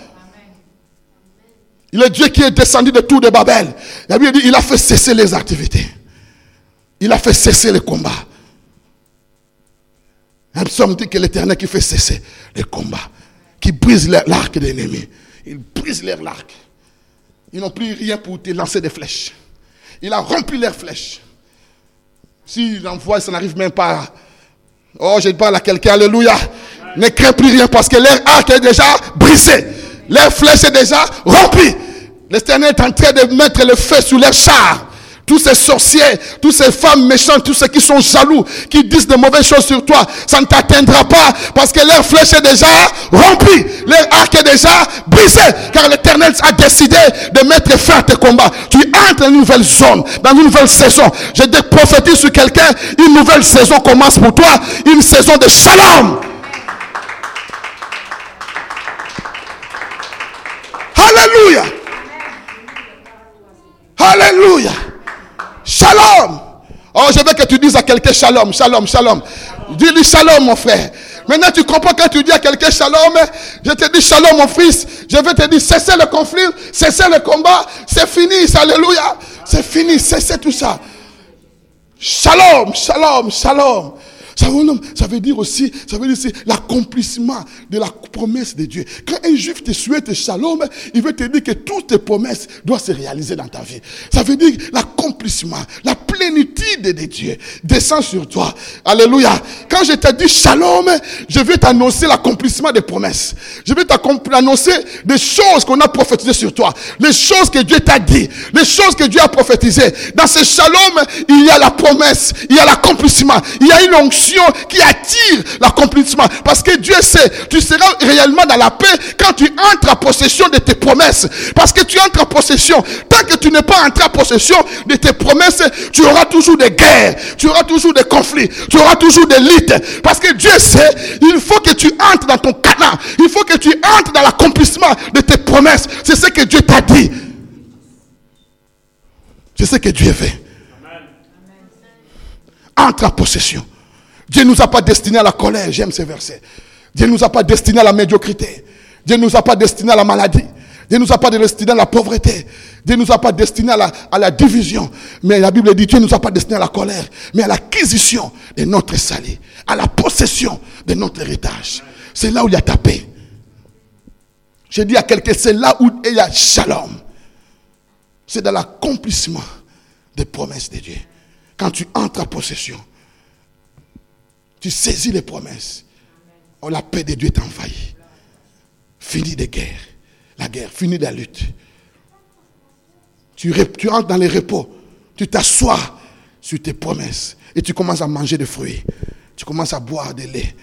Il est Dieu qui est descendu de tout de Babel. La Bible dit, il a fait cesser les activités. Il a fait cesser le combat. Un psaume dit que l'éternel qui fait cesser les combats qui brise leur- l'arc de l'ennemi. Il brise leur arc. Ils n'ont plus rien pour te lancer des flèches. Il a rempli leurs flèches. S'il envoie, ça n'arrive même pas. Oh, je parle à quelqu'un, alléluia. Ne crains plus rien parce que leur arc est déjà brisé. Leur flèche est déjà remplie. L'éternel est en train de mettre le feu sur leurs chars. Tous ces sorciers, toutes ces femmes méchantes, tous ceux qui sont jaloux, qui disent de mauvaises choses sur toi, ça ne t'atteindra pas parce que leur flèche est déjà remplie, leur arc est déjà brisé, car l'éternel a décidé de mettre fin à tes combats. Tu entres dans une nouvelle zone, dans une nouvelle saison. Je te prophétise sur quelqu'un, une nouvelle saison commence pour toi, une saison de shalom. Alléluia. Alléluia. Shalom. Oh, je veux que tu dises à quelqu'un shalom, shalom, shalom. Dis-lui shalom, mon frère. Maintenant, tu comprends quand tu dis à quelqu'un shalom, je te dis shalom, mon fils. Je veux te dire, cessez le conflit, cessez le combat. C'est fini, alléluia. C'est fini, cessez tout ça. Shalom, shalom, shalom. Ça veut, ça veut dire aussi, ça veut dire l'accomplissement de la promesse de Dieu. Quand un juif te souhaite shalom, il veut te dire que toutes tes promesses doivent se réaliser dans ta vie. Ça veut dire l'accomplissement, la plénitude de Dieu descend sur toi. Alléluia. Quand je te dis shalom, je vais t'annoncer l'accomplissement des promesses. Je vais t'annoncer des choses qu'on a prophétisées sur toi. Les choses que Dieu t'a dit. Les choses que Dieu a prophétisées. Dans ce shalom, il y a la promesse. Il y a l'accomplissement. Il y a une onction qui attire l'accomplissement. Parce que Dieu sait, tu seras réellement dans la paix quand tu entres en possession de tes promesses. Parce que tu entres en possession. Tant que tu n'es pas entré en possession de tes promesses, tu auras toujours des guerres. Tu auras toujours des conflits. Tu auras toujours des luttes. Parce que Dieu sait, il faut que tu entres dans ton canard. Il faut que tu entres dans l'accomplissement de tes promesses. C'est ce que Dieu t'a dit. C'est ce que Dieu fait. Entre en possession. Dieu ne nous a pas destinés à la colère. J'aime ces versets. Dieu ne nous a pas destinés à la médiocrité. Dieu ne nous a pas destinés à la maladie. Dieu ne nous a pas destiné à la pauvreté. Dieu ne nous a pas destiné à la, division. Mais la Bible dit Dieu ne nous a pas destiné à la colère, mais à l'acquisition de notre salut, à la possession de notre héritage. C'est là où il y a ta paix. J'ai dit à quelqu'un, c'est là où il y a shalom. C'est dans l'accomplissement des promesses de Dieu. Quand tu entres en possession, tu saisis les promesses. Oh, la paix de Dieu t'envahit. Fini des guerres. La guerre, fini la lutte. Tu, tu entres dans les repos. Tu t'assois sur tes promesses. Et tu commences à manger des fruits. Tu commences à boire des laits.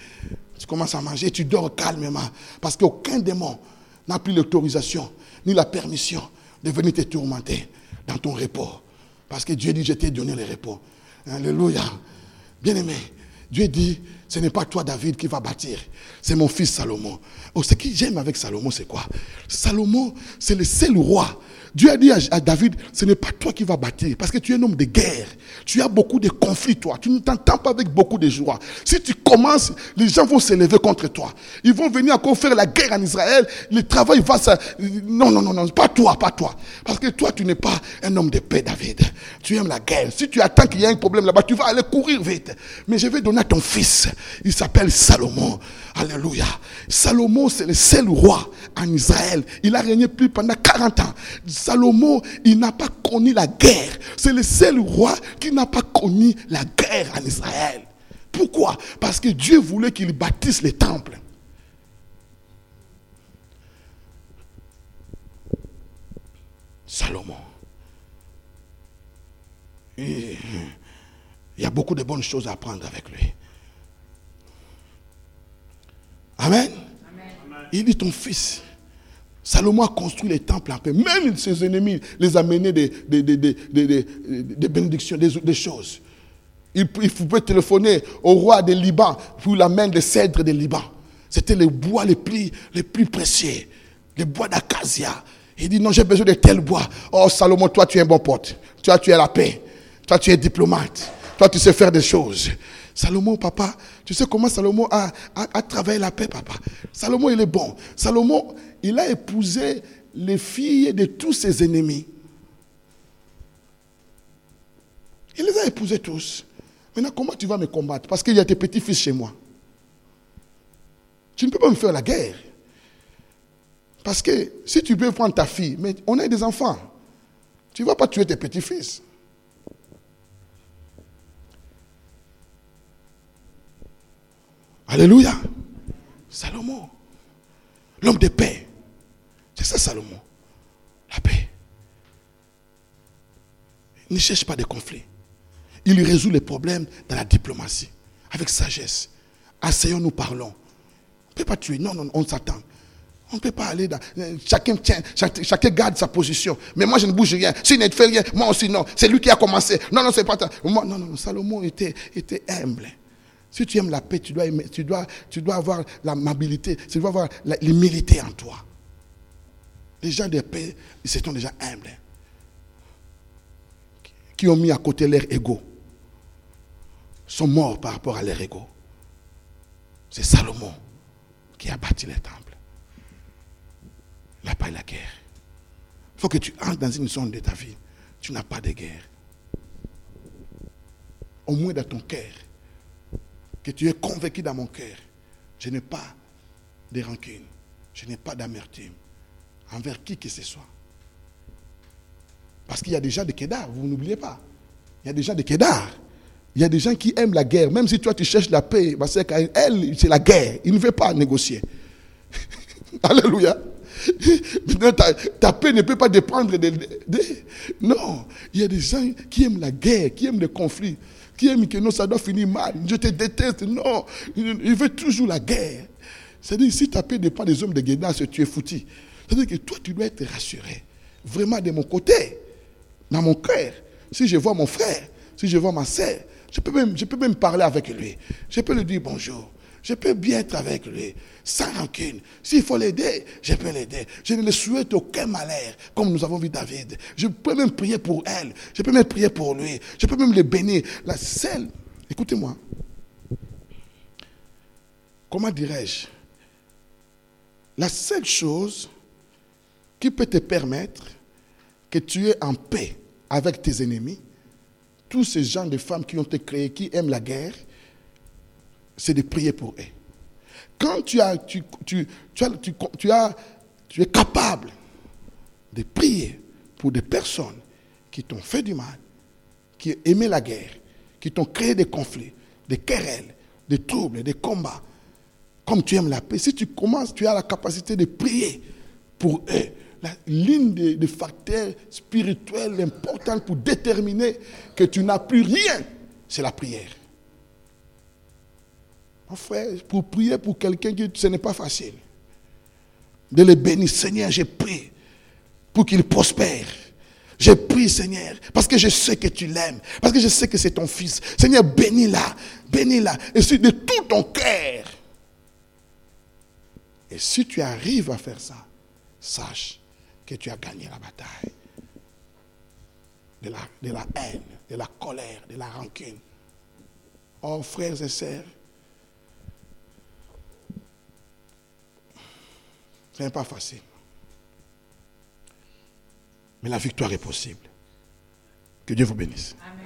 Tu commences à manger tu dors calmement. Parce qu'aucun démon n'a plus l'autorisation ni la permission de venir te tourmenter dans ton repos. Parce que Dieu dit, je t'ai donné le repos. Alléluia. Bien-aimé, Dieu dit, ce n'est pas toi David qui va bâtir, c'est mon fils Salomon. Oh, ce que j'aime avec Salomon, c'est quoi? Salomon, c'est le seul roi. Dieu a dit à, David, ce n'est pas toi qui vas bâtir, parce que tu es un homme de guerre. Tu as beaucoup de conflits, toi. Tu ne t'entends pas avec beaucoup de joie. Si tu commences, les gens vont s'élever contre toi. Ils vont venir encore faire la guerre en Israël. Le travail va se... Non, non, non, non, pas toi, pas toi. Parce que toi, tu n'es pas un homme de paix, David. Tu aimes la guerre. Si tu attends qu'il y ait un problème là-bas, tu vas aller courir vite. Mais je vais donner à ton fils. Il s'appelle Salomon. Alléluia. Salomon, c'est le seul roi en Israël. Il a régné plus pendant 40 ans. Salomon, il n'a pas connu la guerre. C'est le seul roi qui n'a pas connu la guerre en Israël. Pourquoi? Parce que Dieu voulait qu'il bâtisse les temples. Salomon. Et il y a beaucoup de bonnes choses à apprendre avec lui. Amen. Il dit ton fils. Salomon a construit les temples paix. Même ses ennemis les a menés des, des, des, des, bénédictions, des, choses. Il, il pouvait téléphoner au roi des Liban pour la main des cèdres des Liban. C'était les bois les plus, plus précieux, les bois d'acacia. Il dit non, j'ai besoin de tel bois. Oh Salomon, toi tu es un bon pote. Toi tu es la paix. Toi tu es diplomate. Toi tu sais faire des choses. Salomon, papa, tu sais comment Salomon a, travaillé la paix, papa. Salomon, il est bon. Salomon, il a épousé les filles de tous ses ennemis. Il les a épousés tous. Maintenant, comment tu vas me combattre? Parce qu'il y a tes petits-fils chez moi. Tu ne peux pas me faire la guerre. Parce que si tu peux prendre ta fille, mais on a des enfants. Tu ne vas pas tuer tes petits-fils. Alléluia. Salomon, l'homme de paix. C'est ça Salomon. La paix. Il ne cherche pas de conflit. Il résout les problèmes dans la diplomatie, avec sagesse. Asseyons-nous, parlons. On ne peut pas tuer. Non, non, on s'attend. On ne peut pas aller dans. Chacun tient, chacun, garde sa position. Mais moi, je ne bouge rien. S'il ne fait rien, moi aussi, non. C'est lui qui a commencé. Non, non, c'est pas ça. Moi, non, non, non. Salomon était, était humble. Si tu aimes la paix, tu dois, tu dois, tu dois avoir l'amabilité, tu dois avoir la- l'humilité en toi. Les gens de paix, ils sont déjà humbles. Qui ont mis à côté leur ego. Sont morts par rapport à leur ego. C'est Salomon qui a bâti les temples. N'a pas eu la guerre. Il faut que tu entres dans une zone de ta vie. Tu n'as pas de guerre. Au moins dans ton cœur. Que tu es convaincu dans mon cœur. Je n'ai pas de rancune. Je n'ai pas d'amertume. Envers qui que ce soit. Parce qu'il y a des gens de Kédar, vous n'oubliez pas. Il y a des gens de Kédar. Il y a des gens qui aiment la guerre. Même si toi tu cherches la paix, parce elle, c'est la guerre. Il ne veut pas négocier. Alléluia. Ta, ta paix ne peut pas dépendre de- de- Non. Il y a des gens qui aiment la guerre, qui aiment le conflit, qui aiment que non, ça doit finir mal. Je te déteste. Non. Il veut toujours la guerre. C'est-à-dire, si ta paix dépend des hommes de Guédar, tu es foutu. C'est-à-dire que toi, tu dois être rassuré. Vraiment de mon côté, dans mon cœur. Si je vois mon frère, si je vois ma sœur, je peux même, je peux même parler avec lui. Je peux lui dire bonjour. Je peux bien être avec lui, sans rancune. S'il faut l'aider, je peux l'aider. Je ne le souhaite aucun malheur, comme nous avons vu David. Je peux même prier pour elle. Je peux même prier pour lui. Je peux même le bénir. La seule, écoutez-moi, comment dirais-je? La seule chose qui peut te permettre que tu es en paix avec tes ennemis, tous ces gens de femmes qui ont été créés, qui aiment la guerre, c'est de prier pour eux. Quand tu, as, tu, tu, tu, tu, tu as, tu es capable de prier pour des personnes qui t'ont fait du mal, qui ont aimé la guerre, qui t'ont créé des conflits, des querelles, des troubles, des combats, comme tu aimes la paix, si tu commences, tu as la capacité de prier pour eux. L'une des, facteurs spirituels importants pour déterminer que tu n'as plus rien, c'est la prière. Mon frère, pour prier pour quelqu'un, ce n'est pas facile. De le bénir, Seigneur, j'ai prié pour qu'il prospère. J'ai prié, Seigneur, parce que je sais que tu l'aimes, parce que je sais que c'est ton fils. Seigneur, bénis-la, bénis-la, et c'est de tout ton cœur. Et si tu arrives à faire ça, sache que tu as gagné la bataille de la, de la haine, de la colère, de la rancune. Oh frères et sœurs, ce n'est pas facile. Mais la victoire est possible. Que Dieu vous bénisse. Amen.